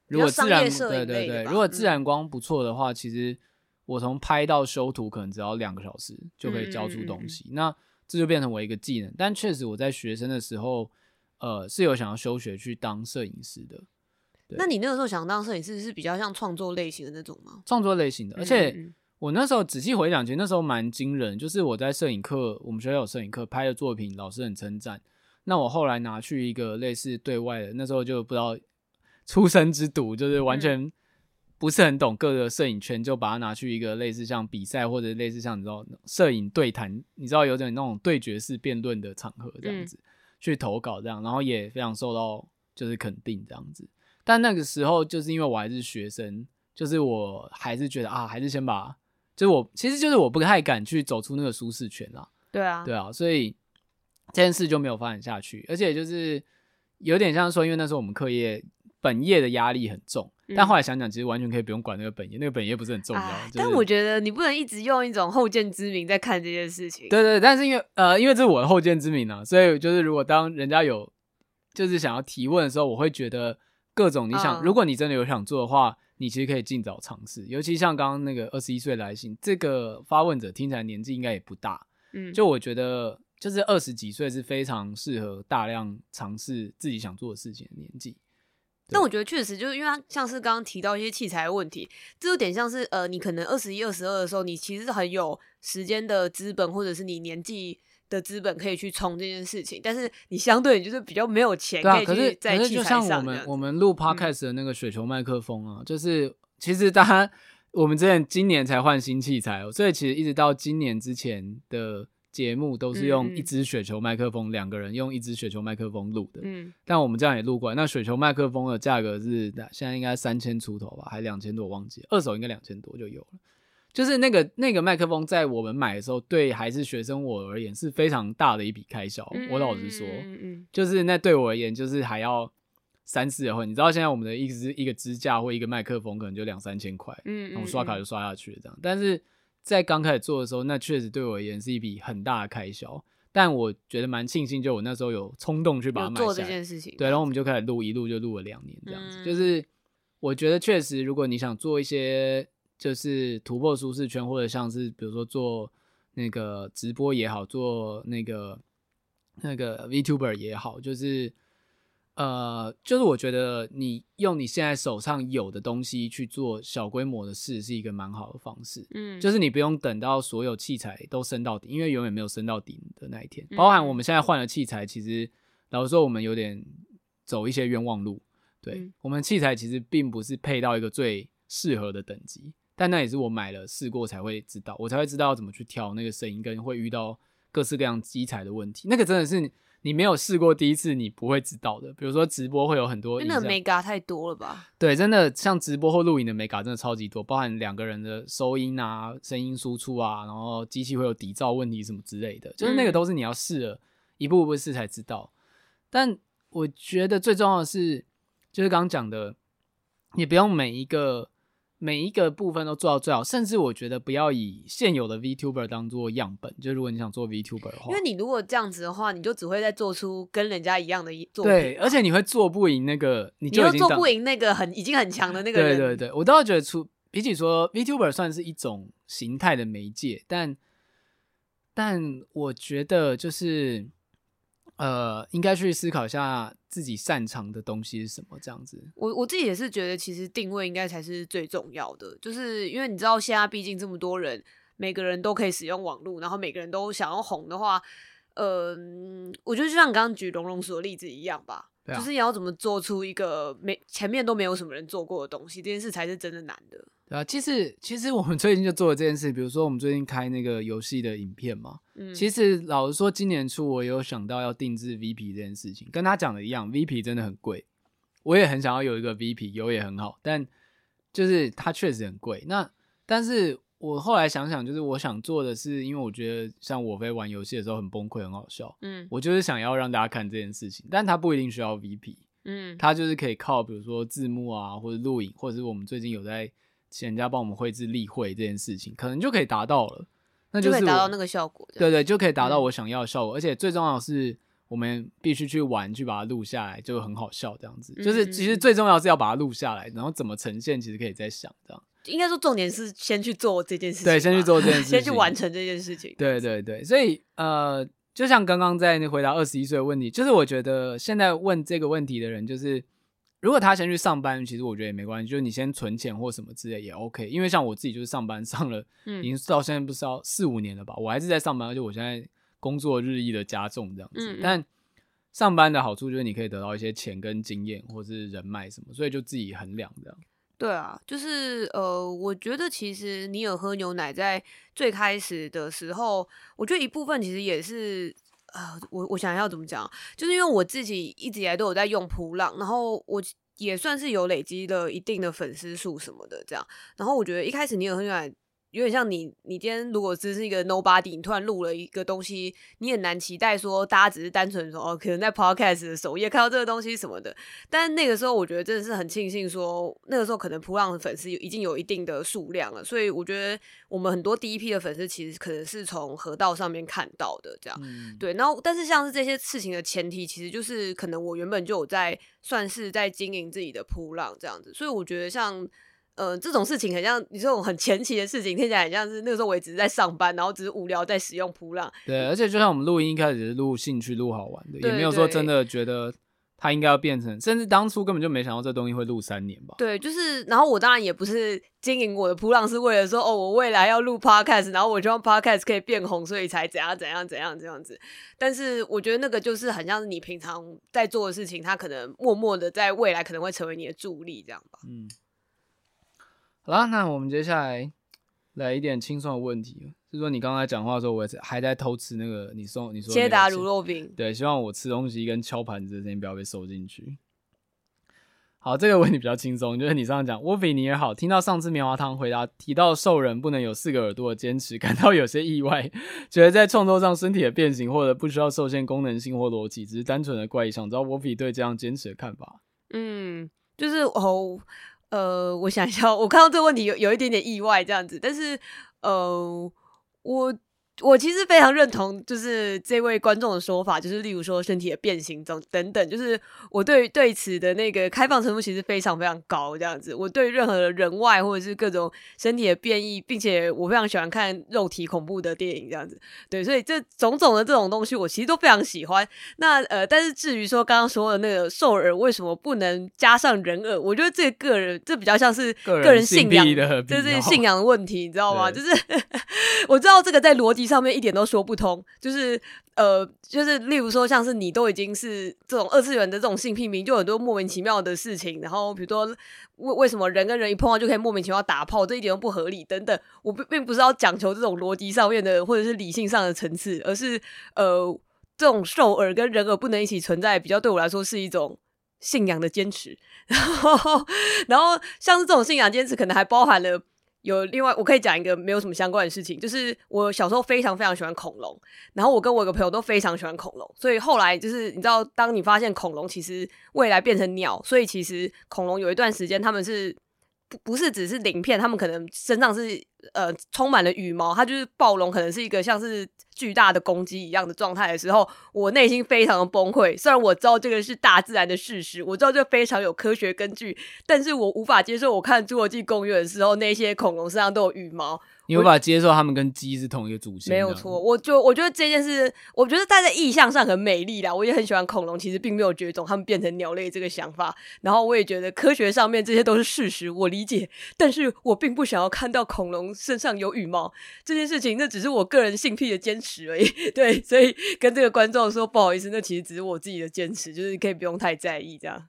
如果自然，对对对，如果自然光不错的话，嗯、其实我从拍到修图可能只要两个小时就可以交出东西。嗯嗯嗯，那这就变成我一个技能。但确实我在学生的时候，呃，是有想要休学去当摄影师的。那你那个时候想当摄影师，是比较像创作类型的那种吗？创作类型的，而且。我那时候仔细回想，其实那时候蛮惊人，就是我在摄影课，我们学校有摄影课拍的作品，老师很称赞。那我后来拿去一个类似对外的，那时候就不知道出生之犊，就是完全不是很懂各个摄影圈，就把它拿去一个类似像比赛或者类似像你知道摄影对谈，你知道有点那种对决式辩论的场合这样子去投稿这样，然后也非常受到就是肯定这样子。但那个时候就是因为我还是学生，就是我还是觉得啊，还是先把。就我其实就是我不太敢去走出那个舒适圈啦，对啊，对啊，所以这件事就没有发展下去，而且就是有点像说，因为那时候我们课业本业的压力很重，嗯、但后来想想，其实完全可以不用管那个本业，那个本业不是很重要。唉就是、但我觉得你不能一直用一种后见之明在看这件事情。对，对对，但是因为呃，因为这是我的后见之明啊，所以就是如果当人家有就是想要提问的时候，我会觉得各种你想，嗯、如果你真的有想做的话。你其实可以尽早尝试，尤其像刚刚那个二十一岁来信，这个发问者听起来年纪应该也不大，嗯，就我觉得就是二十几岁是非常适合大量尝试自己想做的事情的年纪。但我觉得确实就是因为他像是刚刚提到一些器材的问题，这有点像是呃，你可能二十一、二十二的时候，你其实很有时间的资本，或者是你年纪。的资本可以去冲这件事情，但是你相对就是比较没有钱可以去在器材上。可是，可是就像我们我们录 podcast 的那个雪球麦克风啊，嗯、就是其实大家我们之前今年才换新器材哦，所以其实一直到今年之前的节目都是用一支雪球麦克风，两、嗯、个人用一支雪球麦克风录的。嗯，但我们这样也录过来。那雪球麦克风的价格是现在应该三千出头吧，还两千多，忘记了，二手应该两千多就有了。就是那个那个麦克风，在我们买的时候，对还是学生我而言是非常大的一笔开销。嗯、我老实说，嗯嗯、就是那对我而言，就是还要三四的话，你知道现在我们的一支一个支架或一个麦克风，可能就两三千块，嗯，然后刷卡就刷下去了这样。嗯、但是在刚开始做的时候，那确实对我而言是一笔很大的开销。但我觉得蛮庆幸，就我那时候有冲动去把它买下。做这件事情，对，然后我们就开始录，一录就录了两年这样子。嗯、就是我觉得确实，如果你想做一些。就是突破舒适圈，或者像是比如说做那个直播也好，做那个那个 VTuber 也好，就是呃，就是我觉得你用你现在手上有的东西去做小规模的事，是一个蛮好的方式。嗯，就是你不用等到所有器材都升到底，因为永远没有升到顶的那一天。包含我们现在换了器材，其实老实说，我们有点走一些冤枉路。对，嗯，我们器材其实并不是配到一个最适合的等级。但那也是我买了试过才会知道，我才会知道要怎么去调那个声音，跟会遇到各式各样机材的问题。那个真的是你没有试过第一次，你不会知道的。比如说直播会有很多，真的 mega 太多了吧？对，真的像直播或录影的 mega 真的超级多，包含两个人的收音啊、声音输出啊，然后机器会有底噪问题什么之类的，就是那个都是你要试了一步一步试才知道。但我觉得最重要的是，就是刚刚讲的，你不用每一个。每一个部分都做到最好，甚至我觉得不要以现有的 VTuber 当做样本。就如果你想做 VTuber 的话，因为你如果这样子的话，你就只会再做出跟人家一样的作品。对，而且你会做不赢那个，你就做不赢那个很已经很强的那个人。对对对，我倒是觉得出比起说 VTuber 算是一种形态的媒介，但但我觉得就是。呃，应该去思考一下自己擅长的东西是什么，这样子。我我自己也是觉得，其实定位应该才是最重要的，就是因为你知道，现在毕竟这么多人，每个人都可以使用网络，然后每个人都想要红的话，呃，我觉得就像你刚刚举龙龙所的例子一样吧。啊、就是你要怎么做出一个没前面都没有什么人做过的东西，这件事才是真的难的。对啊，其实其实我们最近就做了这件事，比如说我们最近开那个游戏的影片嘛。嗯，其实老实说，今年初我有想到要定制 V P 这件事情，跟他讲的一样，V P 真的很贵。我也很想要有一个 VP，有也很好，但就是它确实很贵。那但是我后来想想，就是我想做的是，因为我觉得像我飞玩游戏的时候很崩溃，很好笑。嗯，我就是想要让大家看这件事情，但它不一定需要 VP。嗯，它就是可以靠比如说字幕啊，或者录影，或者是我们最近有在请人家帮我们绘制例会这件事情，可能就可以达到了。那就是达到那个效果。对对，就可以达到我想要的效果，嗯、而且最重要的是。我们必须去玩，去把它录下来，就很好笑。这样子，就是其实最重要是要把它录下来，然后怎么呈现，其实可以再想这样。应该说重点是先去做这件事情，对，先去做这件 <laughs> 事情，先去完成这件事情。对对对，所以呃，就像刚刚在那回答二十一岁的问题，就是我觉得现在问这个问题的人，就是如果他先去上班，其实我觉得也没关系，就是你先存钱或什么之类也 OK。因为像我自己就是上班上了，已经到现在不知道四五年了吧，我还是在上班，而且我现在工作日益的加重这样子，但。上班的好处就是你可以得到一些钱跟经验，或是人脉什么，所以就自己衡量这样。对啊，就是呃，我觉得其实你有喝牛奶，在最开始的时候，我觉得一部分其实也是啊，我我想要怎么讲，就是因为我自己一直以来都有在用普浪，然后我也算是有累积了一定的粉丝数什么的这样，然后我觉得一开始你有喝牛奶。有点像你，你今天如果只是一个 nobody，你突然录了一个东西，你很难期待说大家只是单纯说哦，可能在 podcast 的首页看到这个东西什么的。但那个时候，我觉得真的是很庆幸说，那个时候可能噗浪的粉丝已经有一定的数量了，所以我觉得我们很多第一批的粉丝其实可能是从河道上面看到的，这样、嗯、对。然后，但是像是这些事情的前提，其实就是可能我原本就有在算是在经营自己的噗浪这样子，所以我觉得像。呃，这种事情很像你这种很前期的事情，听起来很像是那个时候我也只是在上班，然后只是无聊在使用噗浪。对，而且就像我们录音一开始是录兴趣、录好玩的，也没有说真的觉得它应该要变成，甚至当初根本就没想到这东西会录三年吧。对，就是，然后我当然也不是经营我的噗浪是为了说哦，我未来要录 podcast，然后我希望 podcast 可以变红，所以才怎样怎样怎样这样子。但是我觉得那个就是很像是你平常在做的事情，它可能默默的在未来可能会成为你的助力，这样吧。嗯。好啦，那我们接下来来一点轻松的问题，就是说你刚才讲话的时候，我还在偷吃那个你送你说切达乳酪饼，对，希望我吃东西跟敲盘子的声音不要被收进去。好，这个问题比较轻松，就是你上次讲沃比你也好，听到上次棉花糖回答提到兽人不能有四个耳朵的坚持，感到有些意外，觉得在创作上身体的变形或者不需要受限功能性或逻辑，只是单纯的怪异，想知道沃比对这样坚持的看法。嗯，就是哦。呃，我想一下，<laughs> 我看到这个问题有有一点点意外这样子，但是呃，我。我其实非常认同，就是这位观众的说法，就是例如说身体的变形中等等，就是我对对此的那个开放程度其实非常非常高，这样子。我对任何的人外或者是各种身体的变异，并且我非常喜欢看肉体恐怖的电影，这样子。对，所以这种种的这种东西，我其实都非常喜欢。那呃，但是至于说刚刚说的那个兽耳为什么不能加上人耳，我觉得这个人这比较像是个人信仰，就是信仰的问题，你知道吗？就是 <laughs> 我知道这个在逻辑。上面一点都说不通，就是呃，就是例如说，像是你都已经是这种二次元的这种性癖迷，就很多莫名其妙的事情，然后比如说为为什么人跟人一碰到就可以莫名其妙打炮，这一点都不合理等等。我并并不是要讲求这种逻辑上面的或者是理性上的层次，而是呃，这种兽耳跟人耳不能一起存在，比较对我来说是一种信仰的坚持。<laughs> 然后，然后像是这种信仰坚持，可能还包含了。有另外，我可以讲一个没有什么相关的事情，就是我小时候非常非常喜欢恐龙，然后我跟我一个朋友都非常喜欢恐龙，所以后来就是你知道，当你发现恐龙其实未来变成鸟，所以其实恐龙有一段时间他们是不不是只是鳞片，他们可能身上是呃充满了羽毛，它就是暴龙，可能是一个像是。巨大的攻击一样的状态的时候，我内心非常的崩溃。虽然我知道这个是大自然的事实，我知道这非常有科学根据，但是我无法接受。我看《侏罗纪公园》的时候，那些恐龙身上都有羽毛。你无法接受他们跟鸡是同一个祖先？没有错，我就我觉得这件事，我觉得它在意象上很美丽啦。我也很喜欢恐龙，其实并没有绝种，他们变成鸟类这个想法。然后我也觉得科学上面这些都是事实，我理解。但是我并不想要看到恐龙身上有羽毛这件事情，那只是我个人性癖的坚持而已。<laughs> 对，所以跟这个观众说不好意思，那其实只是我自己的坚持，就是可以不用太在意这样。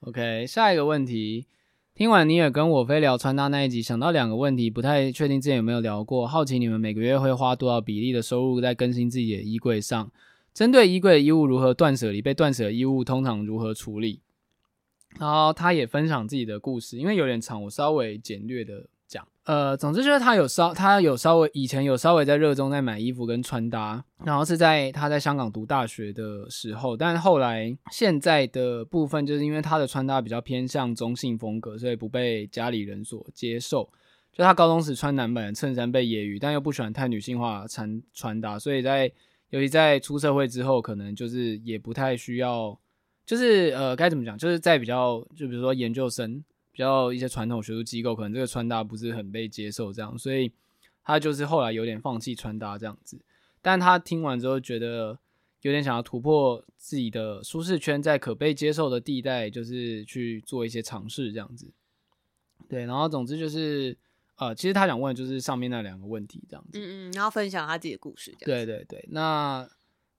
OK，下一个问题。听完尼尔跟我飞聊穿搭那一集，想到两个问题，不太确定之前有没有聊过。好奇你们每个月会花多少比例的收入在更新自己的衣柜上？针对衣柜的衣物如何断舍离？被断舍的衣物通常如何处理？然后他也分享自己的故事，因为有点长，我稍微简略的。呃，总之就是他有稍他有稍微以前有稍微在热衷在买衣服跟穿搭，然后是在他在香港读大学的时候，但后来现在的部分就是因为他的穿搭比较偏向中性风格，所以不被家里人所接受。就他高中时穿男版衬衫被揶揄，但又不喜欢太女性化穿穿搭，所以在尤其在出社会之后，可能就是也不太需要。就是呃，该怎么讲？就是在比较，就比如说研究生，比较一些传统学术机构，可能这个穿搭不是很被接受，这样，所以他就是后来有点放弃穿搭这样子。但他听完之后，觉得有点想要突破自己的舒适圈，在可被接受的地带，就是去做一些尝试这样子。对，然后总之就是呃，其实他想问的就是上面那两个问题这样子。嗯嗯，然后分享他自己的故事。对对对，那。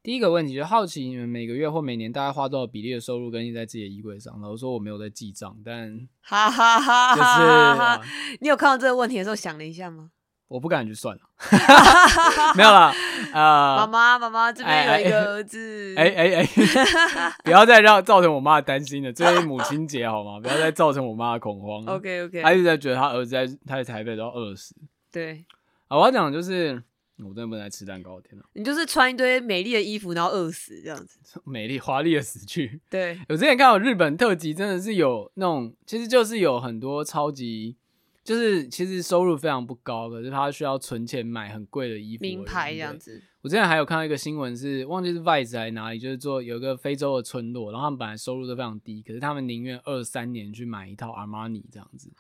第一个问题就是好奇你们每个月或每年大概花多少比例的收入跟印在自己的衣柜上。然后说我没有在记账，但哈哈哈，就是你有看到这个问题的时候想了一下吗？<laughs> 我不敢去算了，<laughs> 没有了。呃，妈妈妈妈这边有一个儿子，哎哎哎，<laughs> 不要再让造成我妈担心了。这是母亲节好吗？不要再造成我妈的恐慌。OK OK，她一直在觉得她儿子在他在台北都要饿死。对，啊，我要讲的就是。我真的不能来吃蛋糕，天哪！你就是穿一堆美丽的衣服，然后饿死这样子，<laughs> 美丽华丽的死去。对，我之前看到日本特辑，真的是有那种，其实就是有很多超级，就是其实收入非常不高，可是他需要存钱买很贵的衣服，名牌这样子。我之前还有看到一个新闻，是忘记是 Vice 还是哪里，就是做有一个非洲的村落，然后他们本来收入都非常低，可是他们宁愿二三年去买一套阿玛尼这样子，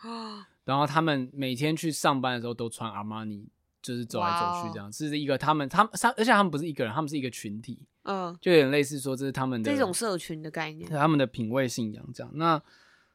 然后他们每天去上班的时候都穿阿玛尼。就是走来走去这样，这是一个他们他们三，而且他们不是一个人，他们是一个群体，嗯，uh, 就有点类似说这是他们的这种社群的概念，他们的品味信仰这样。那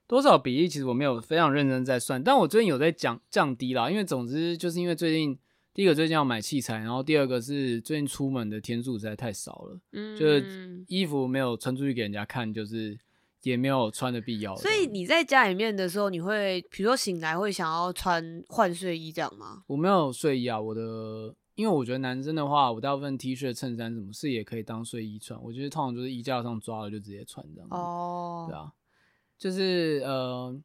多少比例其实我没有非常认真在算，但我最近有在讲降低啦，因为总之就是因为最近第一个最近要买器材，然后第二个是最近出门的天数实在太少了，嗯，就是衣服没有穿出去给人家看，就是。也没有穿的必要，所以你在家里面的时候，你会比如说醒来会想要穿换睡衣这样吗？我没有睡衣啊，我的，因为我觉得男生的话，我大部分 T 恤、衬衫什么是也可以当睡衣穿，我觉得通常就是衣架上抓了就直接穿这样。哦，对啊，就是呃，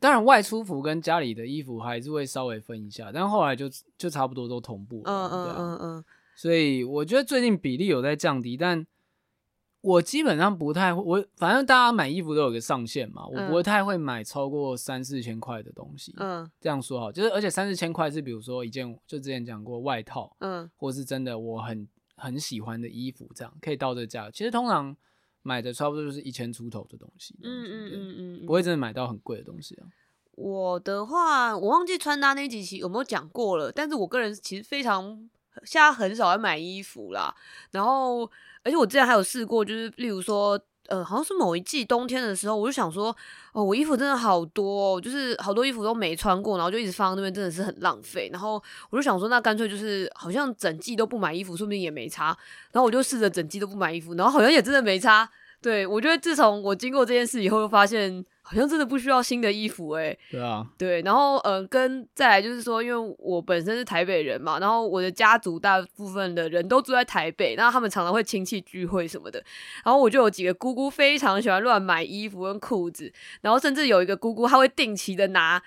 当然外出服跟家里的衣服还是会稍微分一下，但后来就就差不多都同步了。嗯嗯嗯嗯，所以我觉得最近比例有在降低，但。我基本上不太会，我反正大家买衣服都有个上限嘛，我不会太会买超过三四千块的东西。嗯，这样说好，就是而且三四千块是比如说一件，就之前讲过外套，嗯，或是真的我很很喜欢的衣服，这样可以到这价。其实通常买的差不多就是一千出头的东西。嗯嗯嗯嗯，不会真的买到很贵的东西啊。我的话，我忘记穿搭那几期有没有讲过了，但是我个人其实非常现在很少爱买衣服啦，然后。而且我之前还有试过，就是例如说，呃，好像是某一季冬天的时候，我就想说，哦，我衣服真的好多哦，就是好多衣服都没穿过，然后就一直放在那边，真的是很浪费。然后我就想说，那干脆就是好像整季都不买衣服，说不定也没差。然后我就试着整季都不买衣服，然后好像也真的没差。对，我觉得自从我经过这件事以后，就发现。好像真的不需要新的衣服哎、欸，对啊，对，然后呃，跟再来就是说，因为我本身是台北人嘛，然后我的家族大部分的人都住在台北，然后他们常常会亲戚聚会什么的，然后我就有几个姑姑非常喜欢乱买衣服跟裤子，然后甚至有一个姑姑，她会定期的拿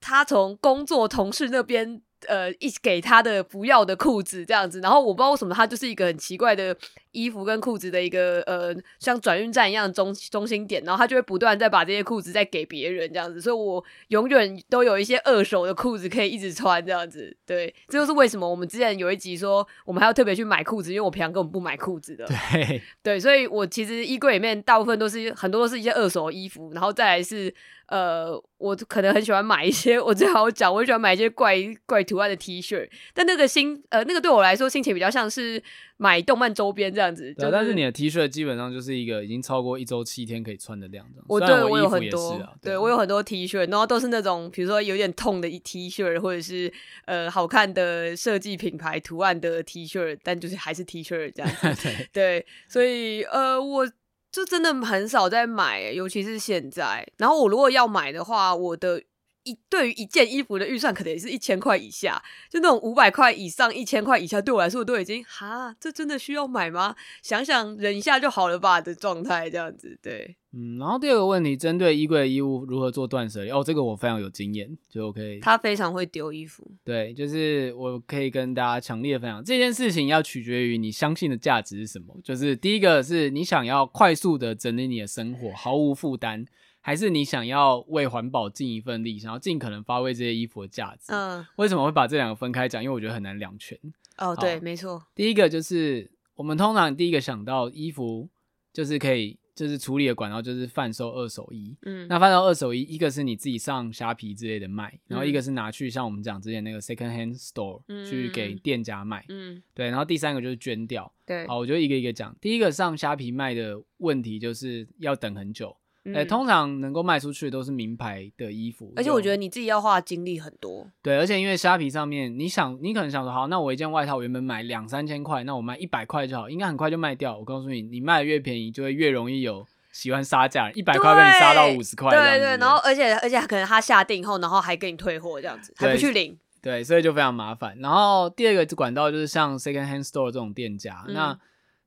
她从工作同事那边。呃，一给他的不要的裤子这样子，然后我不知道为什么他就是一个很奇怪的衣服跟裤子的一个呃，像转运站一样的中中心点，然后他就会不断再把这些裤子再给别人这样子，所以我永远都有一些二手的裤子可以一直穿这样子。对，这就是为什么我们之前有一集说我们还要特别去买裤子，因为我平常根本不买裤子的。对对，所以我其实衣柜里面大部分都是很多都是一些二手的衣服，然后再来是。呃，我可能很喜欢买一些，我最好讲，我喜欢买一些怪怪图案的 T 恤，但那个心，呃，那个对我来说心情比较像是买动漫周边这样子。对，就是、但是你的 T 恤基本上就是一个已经超过一周七天可以穿的量这样。我对我有很多，对，对我有很多 T 恤，然后都是那种比如说有点痛的 T 恤，或者是呃好看的设计品牌图案的 T 恤，但就是还是 T 恤这样子。<laughs> 对，对，所以呃我。就真的很少在买，尤其是现在。然后我如果要买的话，我的一对于一件衣服的预算，可能也是一千块以下，就那种五百块以上、一千块以下，对我来说，我都已经哈，这真的需要买吗？想想忍一下就好了吧的状态，这样子，对。嗯，然后第二个问题，针对衣柜的衣物如何做断舍离？哦，这个我非常有经验，就 OK。他非常会丢衣服，对，就是我可以跟大家强烈的分享，这件事情要取决于你相信的价值是什么。就是第一个是你想要快速的整理你的生活，毫无负担，还是你想要为环保尽一份力，想要尽可能发挥这些衣服的价值？嗯，为什么会把这两个分开讲？因为我觉得很难两全。哦，对，没错。第一个就是我们通常第一个想到衣服，就是可以。就是处理的管道就是贩售二手衣，嗯，那贩售二手衣，一个是你自己上虾皮之类的卖，然后一个是拿去像我们讲之前那个 second hand store，嗯，去给店家卖，嗯，对，然后第三个就是捐掉，对，好，我就一个一个讲。第一个上虾皮卖的问题就是要等很久。哎、欸，通常能够卖出去的都是名牌的衣服，而且我觉得你自己要花精力很多。对，而且因为虾皮上面，你想，你可能想说，好，那我一件外套我原本买两三千块，那我卖一百块就好，应该很快就卖掉。我告诉你，你卖的越便宜，就会越容易有喜欢杀价，一百块被你杀到五十块。对对，对，然后而且而且可能他下定后，然后还给你退货这样子，还不去领。对，所以就非常麻烦。然后第二个管道就是像 second hand store 这种店家，嗯、那。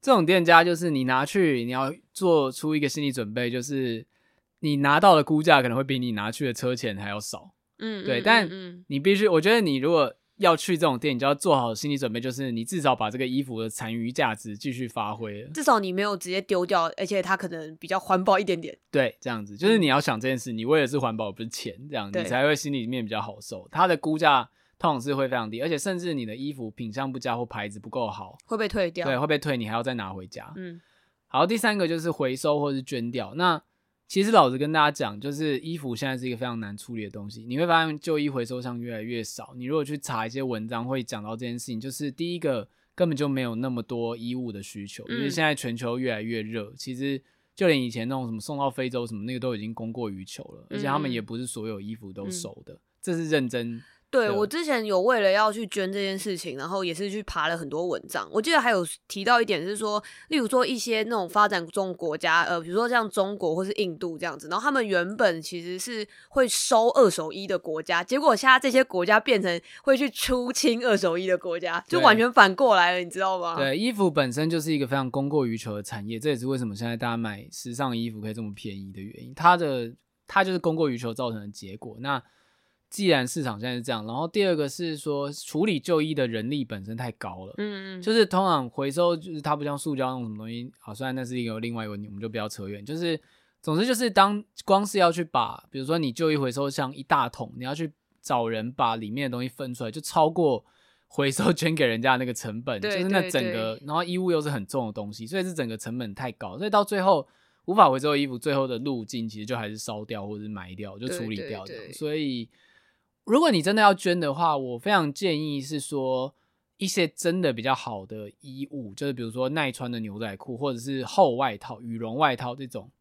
这种店家就是你拿去，你要做出一个心理准备，就是你拿到的估价可能会比你拿去的车钱还要少。嗯，对，嗯、但你必须，我觉得你如果要去这种店，你就要做好心理准备，就是你至少把这个衣服的残余价值继续发挥。至少你没有直接丢掉，而且它可能比较环保一点点。对，这样子就是你要想这件事，你为的是环保，不是钱，这样你才会心里面比较好受。它的估价。通常是会非常低，而且甚至你的衣服品相不佳或牌子不够好，会被退掉。对，会被退，你还要再拿回家。嗯，好，第三个就是回收或是捐掉。那其实老实跟大家讲，就是衣服现在是一个非常难处理的东西。你会发现旧衣回收商越来越少。你如果去查一些文章，会讲到这件事情，就是第一个根本就没有那么多衣物的需求，因为现在全球越来越热。其实就连以前那种什么送到非洲什么那个都已经供过于求了，而且他们也不是所有衣服都收的，这是认真。对，我之前有为了要去捐这件事情，然后也是去爬了很多文章。我记得还有提到一点是说，例如说一些那种发展中国家，呃，比如说像中国或是印度这样子，然后他们原本其实是会收二手衣的国家，结果现在这些国家变成会去出清二手衣的国家，就完全反过来了，你知道吗？对，衣服本身就是一个非常供过于求的产业，这也是为什么现在大家买时尚衣服可以这么便宜的原因。它的它就是供过于求造成的结果。那既然市场现在是这样，然后第二个是说处理旧衣的人力本身太高了，嗯嗯，就是通常回收就是它不像塑胶那种什么东西，好，虽然那是一个另外一个问题，我们就不要扯远。就是总之就是当光是要去把，比如说你旧衣回收箱一大桶，你要去找人把里面的东西分出来，就超过 <laughs> 回收捐给人家的那个成本，对就是那整个，然后衣物又是很重的东西，所以是整个成本太高，所以到最后无法回收的衣服，最后的路径其实就还是烧掉或者是埋掉，就处理掉这样，对对对所以。如果你真的要捐的话，我非常建议是说一些真的比较好的衣物，就是比如说耐穿的牛仔裤，或者是厚外套、羽绒外套这种。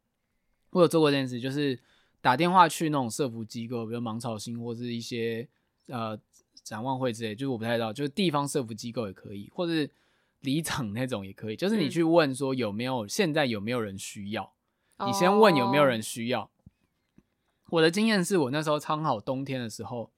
我有做过这件事，就是打电话去那种社福机构，比如芒草星或是一些呃展望会之类，就是我不太知道，就是地方社福机构也可以，或者是里长那种也可以，就是你去问说有没有现在有没有人需要，你先问有没有人需要。我的经验是我那时候刚好冬天的时候，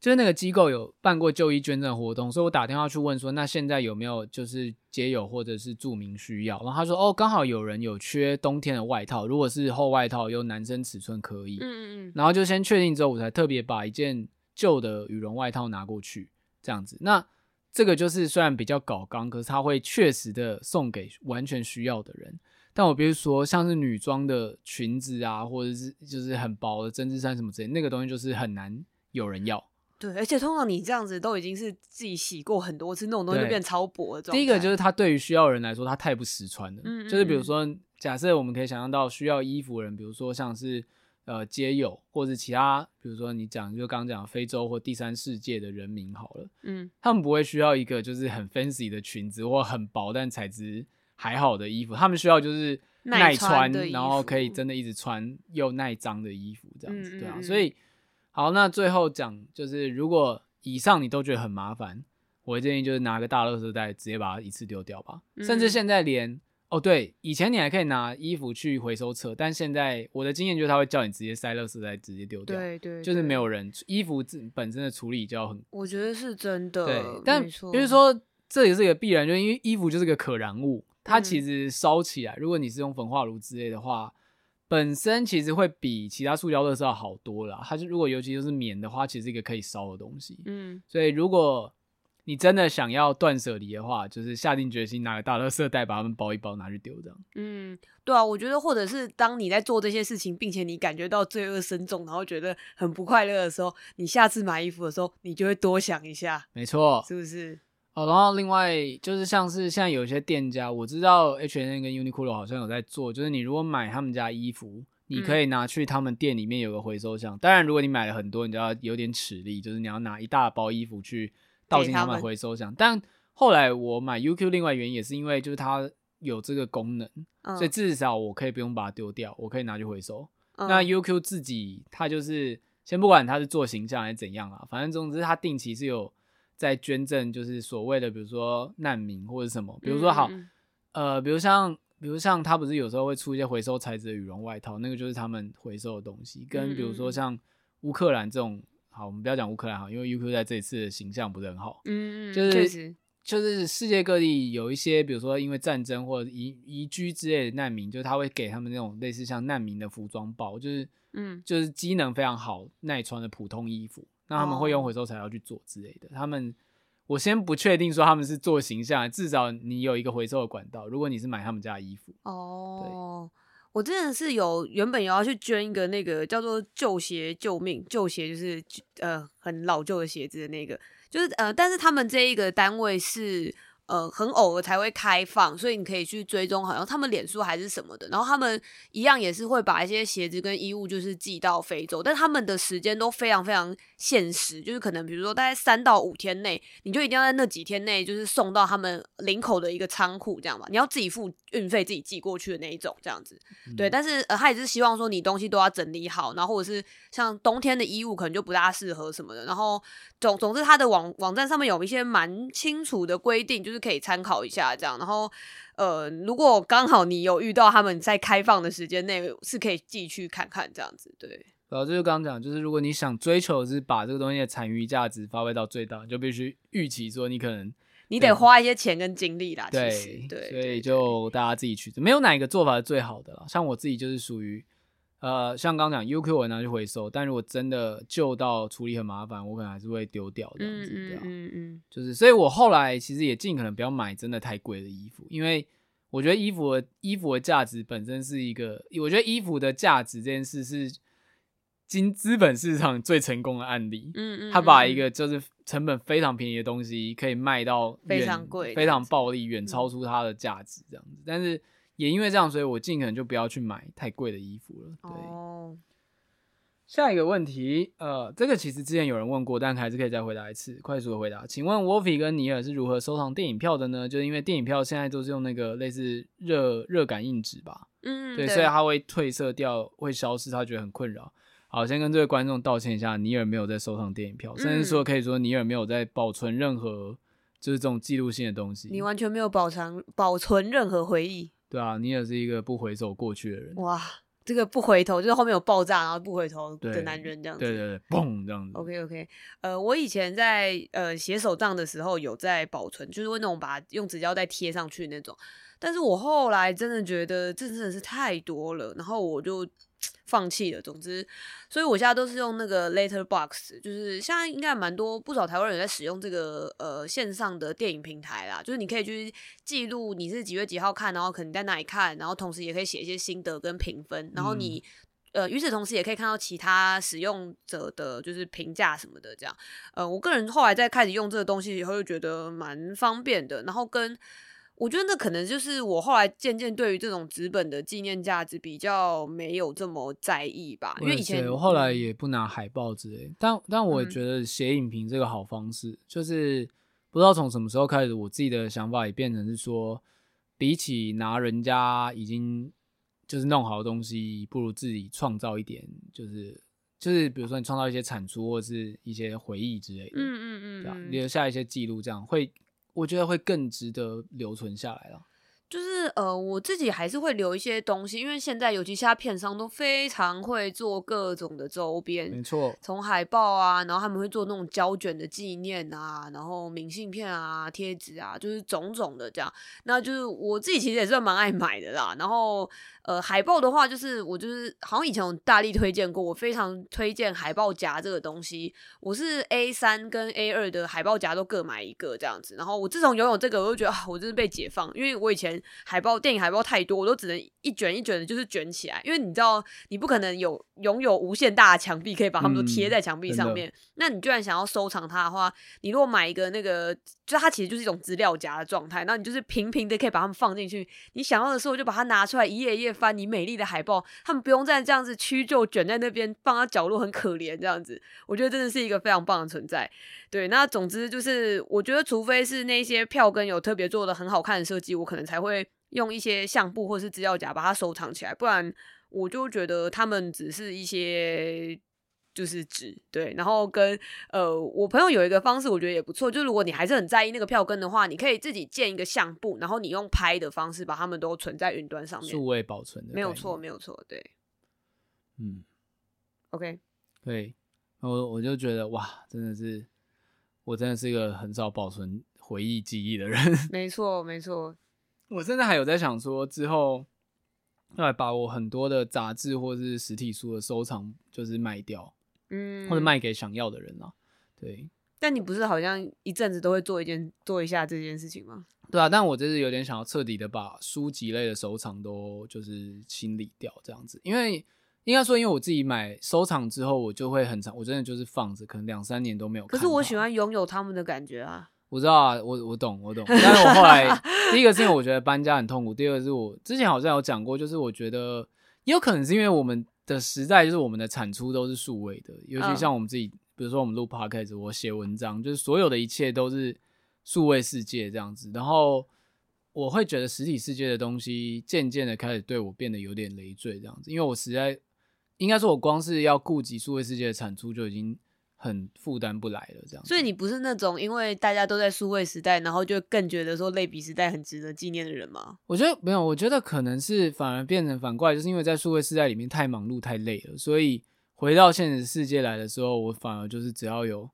就是那个机构有办过旧衣捐赠活动，所以我打电话去问说，那现在有没有就是街友或者是住民需要？然后他说，哦，刚好有人有缺冬天的外套，如果是厚外套，有男生尺寸可以。嗯嗯嗯。然后就先确定之后，我才特别把一件旧的羽绒外套拿过去，这样子。那这个就是虽然比较搞刚，可是他会确实的送给完全需要的人。但我比如说，像是女装的裙子啊，或者是就是很薄的针织衫什么之类，那个东西就是很难有人要。对，而且通常你这样子都已经是自己洗过很多次，那种东西就变超薄的。第一个就是它对于需要的人来说，它太不实穿了。嗯，嗯，嗯，就是比如说，假设我们可以想象到需要衣服的人，比如说像是呃街友，或者其他，比如说你讲就刚刚讲非洲或第三世界的人民好了，嗯，他们不会需要一个就是很 fancy 的裙子或很薄但材质。还好的衣服，他们需要就是耐穿，耐穿然后可以真的一直穿又耐脏的衣服，这样子，嗯、对啊。所以，好，那最后讲就是，如果以上你都觉得很麻烦，我的建议就是拿个大垃圾袋，直接把它一次丢掉吧。嗯、甚至现在连哦，对，以前你还可以拿衣服去回收车，但现在我的经验就是他会叫你直接塞垃圾袋，直接丢掉。对，对对，就是没有人衣服自本身的处理就要很。我觉得是真的。对，但比如说这也是一个必然，就是因为衣服就是个可燃物，它其实烧起来，嗯、如果你是用焚化炉之类的话，本身其实会比其他塑胶垃圾要好多了。它就如果尤其就是棉的话，其实是一个可以烧的东西。嗯，所以如果。你真的想要断舍离的话，就是下定决心拿个大垃圾袋把它们包一包拿去丢，这样。嗯，对啊，我觉得或者是当你在做这些事情，并且你感觉到罪恶深重，然后觉得很不快乐的时候，你下次买衣服的时候，你就会多想一下。没错，是不是？哦，然后另外就是像是现在有一些店家，我知道 H&M 跟 Uniqlo 好像有在做，就是你如果买他们家衣服，你可以拿去他们店里面有个回收箱。嗯、当然，如果你买了很多，你就要有点齿力，就是你要拿一大包衣服去。倒进他们回收箱，但后来我买 UQ 另外原因也是因为就是它有这个功能，嗯、所以至少我可以不用把它丢掉，我可以拿去回收。嗯、那 UQ 自己它就是先不管它是做形象还是怎样啊，反正总之它定期是有在捐赠，就是所谓的比如说难民或者什么，比如说好，嗯、呃，比如像比如像他不是有时候会出一些回收材质的羽绒外套，那个就是他们回收的东西，跟比如说像乌克兰这种。好，我们不要讲乌克兰哈，因为 UQ 在这一次的形象不是很好。嗯，就是就是世界各地有一些，比如说因为战争或者移移居之类的难民，就是他会给他们那种类似像难民的服装包，就是嗯，就是机能非常好、耐穿的普通衣服。那他们会用回收材料去做之类的。哦、他们，我先不确定说他们是做形象，至少你有一个回收的管道。如果你是买他们家的衣服，哦。对我真的是有原本有要去捐一个那个叫做旧鞋救命，旧鞋就是呃很老旧的鞋子的那个，就是呃，但是他们这一个单位是。呃，很偶尔才会开放，所以你可以去追踪，好像他们脸书还是什么的。然后他们一样也是会把一些鞋子跟衣物就是寄到非洲，但他们的时间都非常非常限时，就是可能比如说大概三到五天内，你就一定要在那几天内就是送到他们领口的一个仓库这样吧。你要自己付运费，自己寄过去的那一种这样子。嗯、对，但是呃，他也是希望说你东西都要整理好，然后或者是像冬天的衣物可能就不大适合什么的。然后总总之，他的网网站上面有一些蛮清楚的规定，就是。可以参考一下这样，然后呃，如果刚好你有遇到他们在开放的时间内，是可以继续看看这样子。对，然后就是刚刚讲，就是如果你想追求是把这个东西的残余价值发挥到最大，就必须预期说你可能你得花一些钱跟精力啦。对其实对，所以就大家自己去，没有哪一个做法是最好的啦。像我自己就是属于。呃，像刚刚讲 UQ 我拿去回收，但如果真的旧到处理很麻烦，我可能还是会丢掉这样子，对啊，嗯嗯，就是，所以我后来其实也尽可能不要买真的太贵的衣服，因为我觉得衣服的衣服的价值本身是一个，我觉得衣服的价值这件事是经资本市场最成功的案例，嗯嗯，他把一个。就是成本非常便宜的东西可以卖到非常贵，非常暴利，远超出它的价值这样子，但是。也因为这样，所以我尽可能就不要去买太贵的衣服了。对，oh. 下一个问题，呃，这个其实之前有人问过，但还是可以再回答一次，快速的回答。请问 Wolfie 跟尼尔是如何收藏电影票的呢？就是因为电影票现在都是用那个类似热热感应纸吧？嗯，对，对所以它会褪色掉，会消失，他觉得很困扰。好，先跟这位观众道歉一下，尼尔没有在收藏电影票，嗯、甚至说可以说尼尔没有在保存任何就是这种记录性的东西。你完全没有保存保存任何回忆。对啊，你也是一个不回首过去的人。哇，这个不回头就是后面有爆炸，然后不回头的男人这样子。对对对，嘣这样子。OK OK，呃，我以前在呃写手账的时候有在保存，就是会那种把用纸胶带贴上去那种。但是我后来真的觉得这真的是太多了，然后我就。放弃了，总之，所以我现在都是用那个 Letterboxd，就是现在应该蛮多不少台湾人在使用这个呃线上的电影平台啦，就是你可以去记录你是几月几号看，然后可能在哪里看，然后同时也可以写一些心得跟评分，然后你、嗯、呃与此同时也可以看到其他使用者的就是评价什么的，这样，呃，我个人后来在开始用这个东西以后，就觉得蛮方便的，然后跟。我觉得那可能就是我后来渐渐对于这种纸本的纪念价值比较没有这么在意吧，因为以前我后来也不拿海报之类，但但我觉得写影评这个好方式，嗯、就是不知道从什么时候开始，我自己的想法也变成是说，比起拿人家已经就是弄好的东西，不如自己创造一点，就是就是比如说你创造一些产出或者是一些回忆之类的，嗯嗯嗯？留下一些记录，这样会。我觉得会更值得留存下来了。就是呃，我自己还是会留一些东西，因为现在尤其现在片商都非常会做各种的周边，没错，从海报啊，然后他们会做那种胶卷的纪念啊，然后明信片啊、贴纸啊，就是种种的这样。那就是我自己其实也算蛮爱买的啦。然后呃，海报的话，就是我就是好像以前有大力推荐过，我非常推荐海报夹这个东西。我是 A 三跟 A 二的海报夹都各买一个这样子。然后我自从拥有这个，我就觉得啊，我真是被解放，因为我以前。海报、电影海报太多，我都只能一卷一卷的，就是卷起来。因为你知道，你不可能有拥有无限大的墙壁，可以把它们都贴在墙壁上面。嗯、那你居然想要收藏它的话，你如果买一个那个，就它其实就是一种资料夹的状态。那你就是平平的可以把它们放进去，你想要的时候就把它拿出来，一页一页翻。你美丽的海报，他们不用再这样子屈就卷在那边，放在角落很可怜这样子。我觉得真的是一个非常棒的存在。对，那总之就是，我觉得除非是那些票根有特别做的很好看的设计，我可能才会用一些相簿或是资料夹把它收藏起来。不然，我就觉得他们只是一些就是纸。对，然后跟呃，我朋友有一个方式，我觉得也不错，就是如果你还是很在意那个票根的话，你可以自己建一个相簿，然后你用拍的方式把它们都存在云端上面，数位保存的，没有错，没有错，对，嗯，OK，对，我我就觉得哇，真的是。我真的是一个很少保存回忆记忆的人。<laughs> 没错，没错。我真的还有在想说，之后要来把我很多的杂志或是实体书的收藏，就是卖掉，嗯，或者卖给想要的人啊。对。但你不是好像一阵子都会做一件做一下这件事情吗？对啊，但我就是有点想要彻底的把书籍类的收藏都就是清理掉，这样子，因为。应该说，因为我自己买收藏之后，我就会很长，我真的就是放着，可能两三年都没有看。可是我喜欢拥有他们的感觉啊！我知道啊，我我懂，我懂。但是我后来 <laughs> 第一个是因为我觉得搬家很痛苦，第二个是我之前好像有讲过，就是我觉得也有可能是因为我们的时代，就是我们的产出都是数位的，尤其像我们自己，比如说我们录 podcast，我写文章，就是所有的一切都是数位世界这样子，然后我会觉得实体世界的东西渐渐的开始对我变得有点累赘这样子，因为我实在。应该说，我光是要顾及数位世界的产出就已经很负担不来了，这样。所以你不是那种因为大家都在数位时代，然后就更觉得说类比时代很值得纪念的人吗？我觉得没有，我觉得可能是反而变成反过来，就是因为在数位时代里面太忙碌、太累了，所以回到现实世界来的时候，我反而就是只要有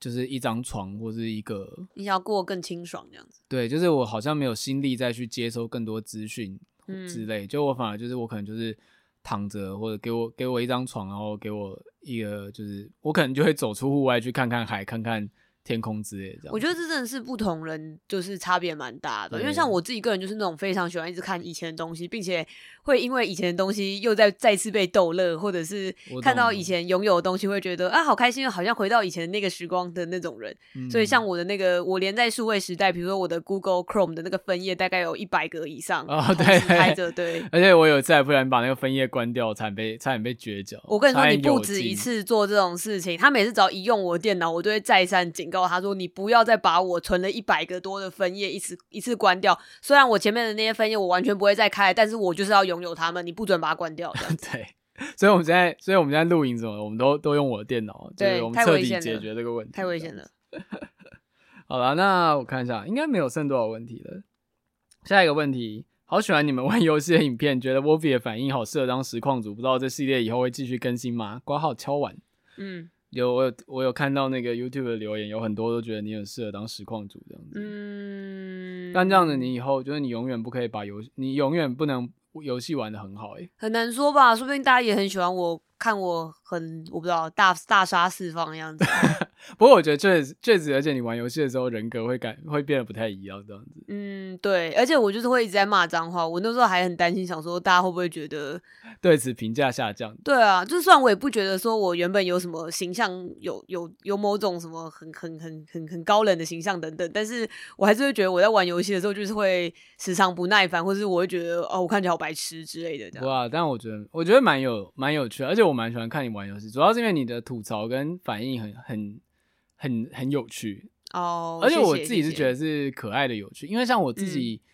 就是一张床或是一个，你想要过更清爽这样子。对，就是我好像没有心力再去接收更多资讯之类，嗯、就我反而就是我可能就是。躺着，或者给我给我一张床，然后给我一个，就是我可能就会走出户外去看看海，看看。天空之类的，我觉得这真的是不同人，就是差别蛮大的。因为像我自己个人，就是那种非常喜欢一直看以前的东西，并且会因为以前的东西又再再次被逗乐，或者是看到以前拥有的东西，会觉得啊好开心，好像回到以前那个时光的那种人。嗯、所以像我的那个，我连在数位时代，比如说我的 Google Chrome 的那个分页，大概有一百个以上哦，对，开着对。而且我有一次还不然把那个分页关掉，差点被差点被绝交。我跟你说，你不止一次做这种事情，他每次只要一用我的电脑，我都会再三警告他说：“你不要再把我存了一百个多的分页一次一次关掉。虽然我前面的那些分页我完全不会再开，但是我就是要拥有它们。你不准把它关掉。” <laughs> 对，所以我们现在，所以我们现在录影什么，我们都都用我的电脑，对，我们彻底解决这个问题。太危险了。<laughs> 好了，那我看一下，应该没有剩多少问题了。下一个问题，好喜欢你们玩游戏的影片，觉得 Wolfie 的反应好适合当实况组，不知道这系列以后会继续更新吗？挂号敲碗。嗯。有我有我有看到那个 YouTube 的留言，有很多都觉得你很适合当实况主这样子。嗯，但这样子你以后就是你永远不可以把游，你永远不能游戏玩的很好诶。很难说吧，说不定大家也很喜欢我。看我很，我不知道大大杀四方的样子。<laughs> 不过我觉得确实确实，而且你玩游戏的时候人格会改会变得不太一样这样子。嗯，对，而且我就是会一直在骂脏话。我那时候还很担心，想说大家会不会觉得 <laughs> 对此评价下降？对啊，就算我也不觉得说我原本有什么形象有有有某种什么很很很很很高冷的形象等等，但是我还是会觉得我在玩游戏的时候就是会时常不耐烦，或是我会觉得哦我看起来好白痴之类的这样。哇，但我觉得我觉得蛮有蛮有趣的，而且我。我蛮喜欢看你玩游戏，主要是因为你的吐槽跟反应很很很很有趣哦，oh, 而且我自己是觉得是可爱的有趣，因为像我自己，嗯、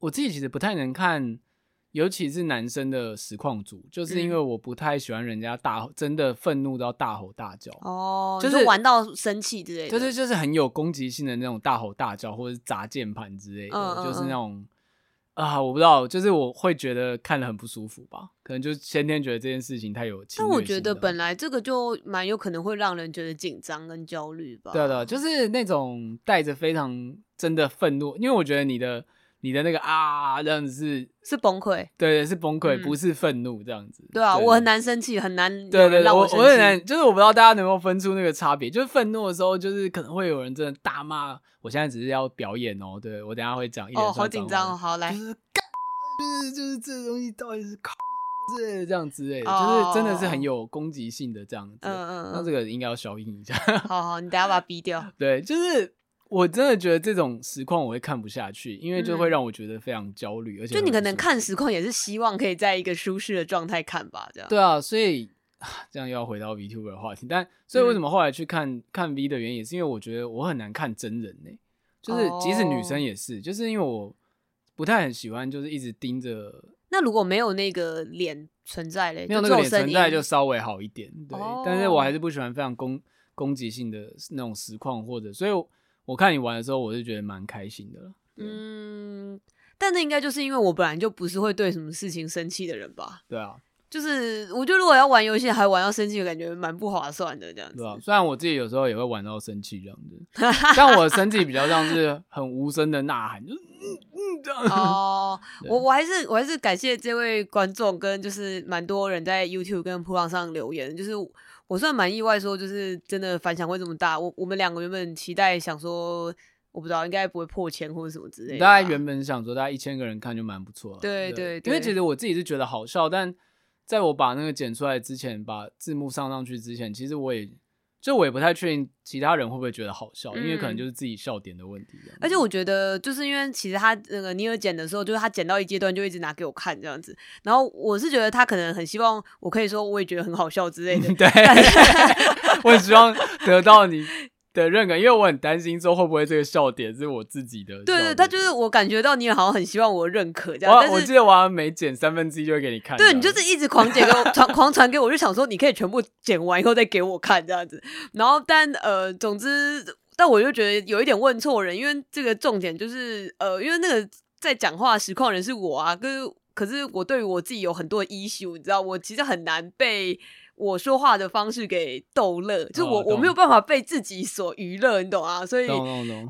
我自己其实不太能看，尤其是男生的实况组，就是因为我不太喜欢人家大真的愤怒到大吼大叫哦，oh, 就是玩到生气之类的，就是就是很有攻击性的那种大吼大叫，或者是砸键盘之类的，嗯嗯嗯，就是那种。啊，我不知道，就是我会觉得看了很不舒服吧，可能就先天觉得这件事情太有。但我觉得本来这个就蛮有可能会让人觉得紧张跟焦虑吧。对的，就是那种带着非常真的愤怒，因为我觉得你的你的那个啊这样子是是崩溃，对对，是崩溃，嗯、不是愤怒这样子。对啊，对我很难生气，很难对对让我我很难，就是我不知道大家能不能分出那个差别，就是愤怒的时候，就是可能会有人真的大骂。我现在只是要表演哦，对，我等下会讲一点。哦，好紧张哦，好来。就是就是这个东西到底是靠这这样之类的，哦、就是真的是很有攻击性的这样子。嗯嗯，那这个应该要消音一下。好好，你等下把它逼掉。对，就是我真的觉得这种实况我会看不下去，因为就会让我觉得非常焦虑，嗯、而且就你可能看实况也是希望可以在一个舒适的状态看吧，这样。对啊，所以这样又要回到 VTuber 的话题，但所以为什么后来去看、嗯、看 V 的原因，也是因为我觉得我很难看真人呢、欸，就是即使女生也是，哦、就是因为我。不太很喜欢，就是一直盯着。那如果没有那个脸存在嘞，没有那个脸存在就稍微好一点，对。Oh. 但是我还是不喜欢非常攻攻击性的那种实况，或者，所以我看你玩的时候，我是觉得蛮开心的。嗯，但那应该就是因为我本来就不是会对什么事情生气的人吧？对啊。就是我觉得如果要玩游戏还玩到生气，感觉蛮不划算的这样子。对啊，虽然我自己有时候也会玩到生气这样子，<laughs> 但我的生气比较像是很无声的呐喊，就是。哦，<laughs> 对我我还是我还是感谢这位观众跟就是蛮多人在 YouTube 跟噗浪上留言，就是我算蛮意外说就是真的反响会这么大。我我们两个原本期待想说我不知道应该不会破千或者什么之类的。大家原本想说大家一千个人看就蛮不错了。对对对，因为其实我自己是觉得好笑，但。在我把那个剪出来之前，把字幕上上去之前，其实我也就我也不太确定其他人会不会觉得好笑，嗯、因为可能就是自己笑点的问题。而且我觉得，就是因为其实他那个尼尔剪的时候，就是他剪到一阶段就一直拿给我看这样子，然后我是觉得他可能很希望我可以说我也觉得很好笑之类的。对，<laughs> 我也希望得到你。的认可，因为我很担心说会不会这个笑点是我自己的。对对，他就是我感觉到你好像很希望我认可这样。我我记得我好像每剪三分之一就会给你看。对，你就是一直狂剪给我 <laughs> 传狂传给我，就想说你可以全部剪完以后再给我看这样子。然后但呃，总之，但我就觉得有一点问错人，因为这个重点就是呃，因为那个在讲话实况人是我啊，可是可是我对于我自己有很多的 issue，你知道，我其实很难被。我说话的方式给逗乐，就是我我没有办法被自己所娱乐，你懂啊？所以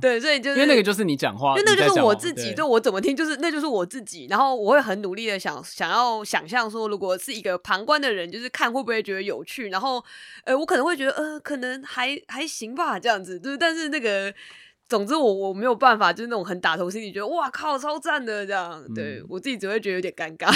对，所以就是因为那个就是你讲话，因为那个就是我自己，就我怎么听，就是那就是我自己。然后我会很努力的想想要想象说，如果是一个旁观的人，就是看会不会觉得有趣。然后呃，我可能会觉得呃，可能还还行吧，这样子。就是但是那个。总之我，我我没有办法，就是那种很打从心里觉得哇靠超赞的这样，嗯、对我自己只会觉得有点尴尬，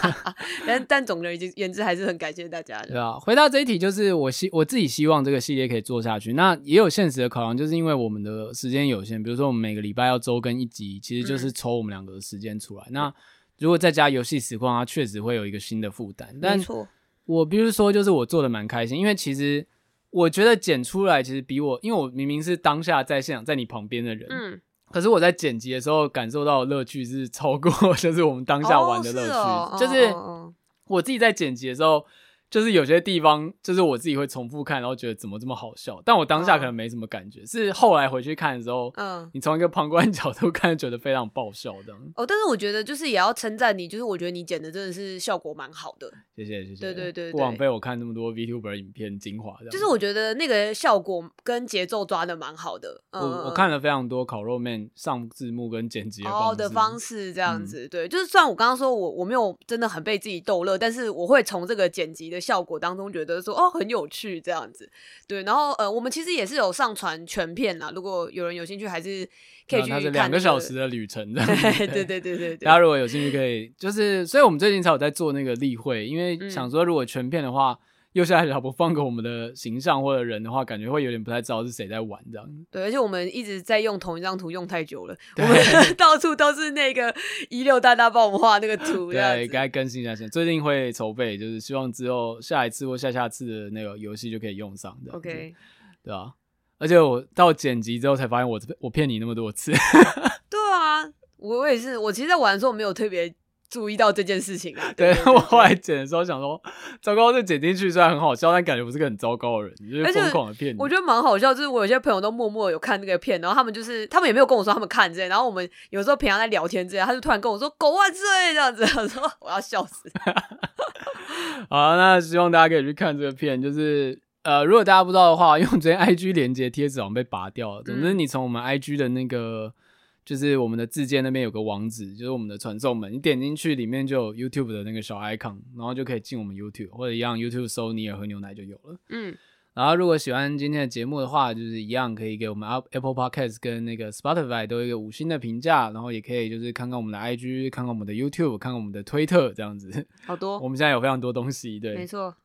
<laughs> 但但总而言之还是很感谢大家的。对啊，回到这一题，就是我希我自己希望这个系列可以做下去。那也有现实的考量，就是因为我们的时间有限，比如说我们每个礼拜要周更一集，其实就是抽我们两个的时间出来。嗯、那如果再加游戏实况，它确实会有一个新的负担。但没错，我比如说就是我做的蛮开心，因为其实。我觉得剪出来其实比我，因为我明明是当下在现场在你旁边的人，嗯，可是我在剪辑的时候感受到的乐趣是超过，<laughs> 就是我们当下玩的乐趣，哦、是哦、就是我自己在剪辑的时候。就是有些地方，就是我自己会重复看，然后觉得怎么这么好笑，但我当下可能没什么感觉，嗯、是后来回去看的时候，嗯，你从一个旁观角度看，觉得非常爆笑这样。哦，但是我觉得就是也要称赞你，就是我觉得你剪的真的是效果蛮好的。谢谢谢谢。对对对，对，不枉费我看那么多 VTuber 影片精华这样。就是我觉得那个效果跟节奏抓的蛮好的。嗯、我我看了非常多烤肉面上字幕跟剪辑的方式，哦、的方式这样子。嗯、对，就是虽然我刚刚说我我没有真的很被自己逗乐，但是我会从这个剪辑的效果当中觉得。说哦很有趣这样子，对，然后呃我们其实也是有上传全片啦，如果有人有兴趣，还是可以去看、那个。它是两个小时的旅程的，<laughs> 对对对对对。<laughs> 大家如果有兴趣，可以就是，所以我们最近才有在做那个例会，因为想说如果全片的话。嗯右下角不放个我们的形象或者人的话，感觉会有点不太知道是谁在玩这样。对，而且我们一直在用同一张图用太久了，我们到处都是那个一六大大帮我们画那个图。<laughs> 对，该更新一下。最近会筹备，就是希望之后下一次或下下次的那个游戏就可以用上的。OK，对啊。而且我到剪辑之后才发现我，我我骗你那么多次。对啊，我我也是。我其实，在玩的时候没有特别。注意到这件事情啊。对，我后来剪的时候想说，糟糕，这剪进去虽然很好笑，但感觉不是个很糟糕的人，就是疯狂的骗你。我觉得蛮好笑，就是我有些朋友都默默有看那个片，然后他们就是他们也没有跟我说他们看这，然后我们有时候平常在聊天这样，他就突然跟我说“狗万岁”这样子，<laughs> 我说我要笑死。<laughs> 好，那希望大家可以去看这个片，就是呃，如果大家不知道的话，因为我昨天 IG 连接贴纸好像被拔掉了，总之你从我们 IG 的那个。就是我们的自荐那边有个网址，就是我们的传送门，你点进去里面就有 YouTube 的那个小 icon，然后就可以进我们 YouTube，或者一样 YouTube 搜尼尔喝牛奶就有了。嗯，然后如果喜欢今天的节目的话，就是一样可以给我们 Apple Podcast 跟那个 Spotify 都有一个五星的评价，然后也可以就是看看我们的 IG，看看我们的 YouTube，看看我们的推特这样子。好多，我们现在有非常多东西，对，没错。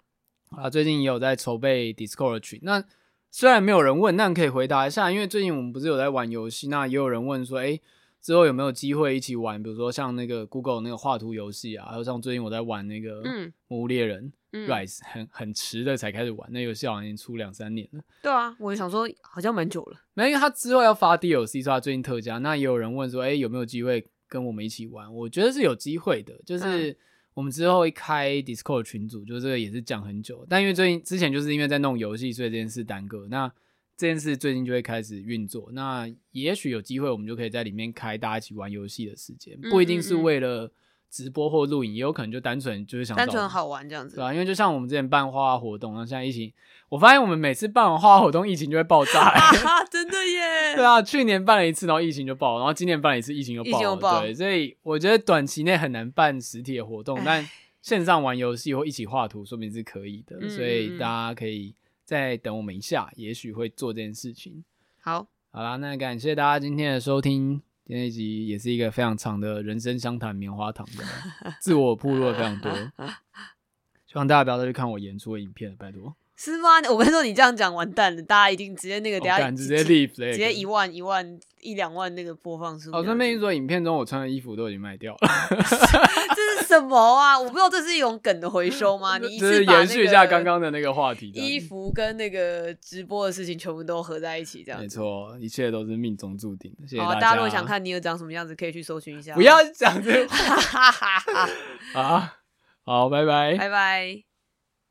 啊，最近也有在筹备 Discord 群，那。虽然没有人问，那你可以回答一下，因为最近我们不是有在玩游戏，那也有人问说，哎，之后有没有机会一起玩？比如说像那个 Google 那个画图游戏啊，还有像最近我在玩那个《魔物猎人》Rise，很很迟的才开始玩，那游戏好像已经出两三年了。对啊，我就想说好像蛮久了，没，因为他之后要发 DLC，说他最近特价，那也有人问说，哎，有没有机会跟我们一起玩？我觉得是有机会的，就是。嗯我们之后一开 Discord 群组，就这个也是讲很久，但因为最近之前就是因为在弄游戏，所以这件事耽搁。那这件事最近就会开始运作，那也许有机会我们就可以在里面开大家一起玩游戏的时间，不一定是为了。直播或录影也有可能就单纯就是想单纯好玩这样子，对啊？因为就像我们之前办画画活动，然后现在疫情，我发现我们每次办完画画活动，疫情就会爆炸，<laughs> 真的耶！<laughs> 对啊，去年办了一次，然后疫情就爆了，然后今年办了一次，疫情又爆了，爆对，所以我觉得短期内很难办实体的活动，但线上玩游戏或一起画图，说明是可以的，嗯、所以大家可以再等我们一下，也许会做这件事情。好，好啦，那感谢大家今天的收听。今天一集也是一个非常长的人生相谈棉花糖的自我铺路非常多，<laughs> 希望大家不要再去看我演出的影片了，拜托。是吗？<laughs> 我跟你说，你这样讲完蛋了，大家一定直接那个，等下直接 leave，直接一万、一万、一两万那个播放数。哦，顺便说，影片中我穿的衣服都已经卖掉了。<laughs> 这是什么啊？我不知道这是一种梗的回收吗？<laughs> 你一次把延续一下刚刚的那个话题，衣服跟那个直播的事情全部都合在一起，这样。没错，一切都是命中注定。谢谢大家。好，大家如果想看尼尔长什么样子，可以去搜寻一下。不要讲这个。好，好，拜拜，拜拜。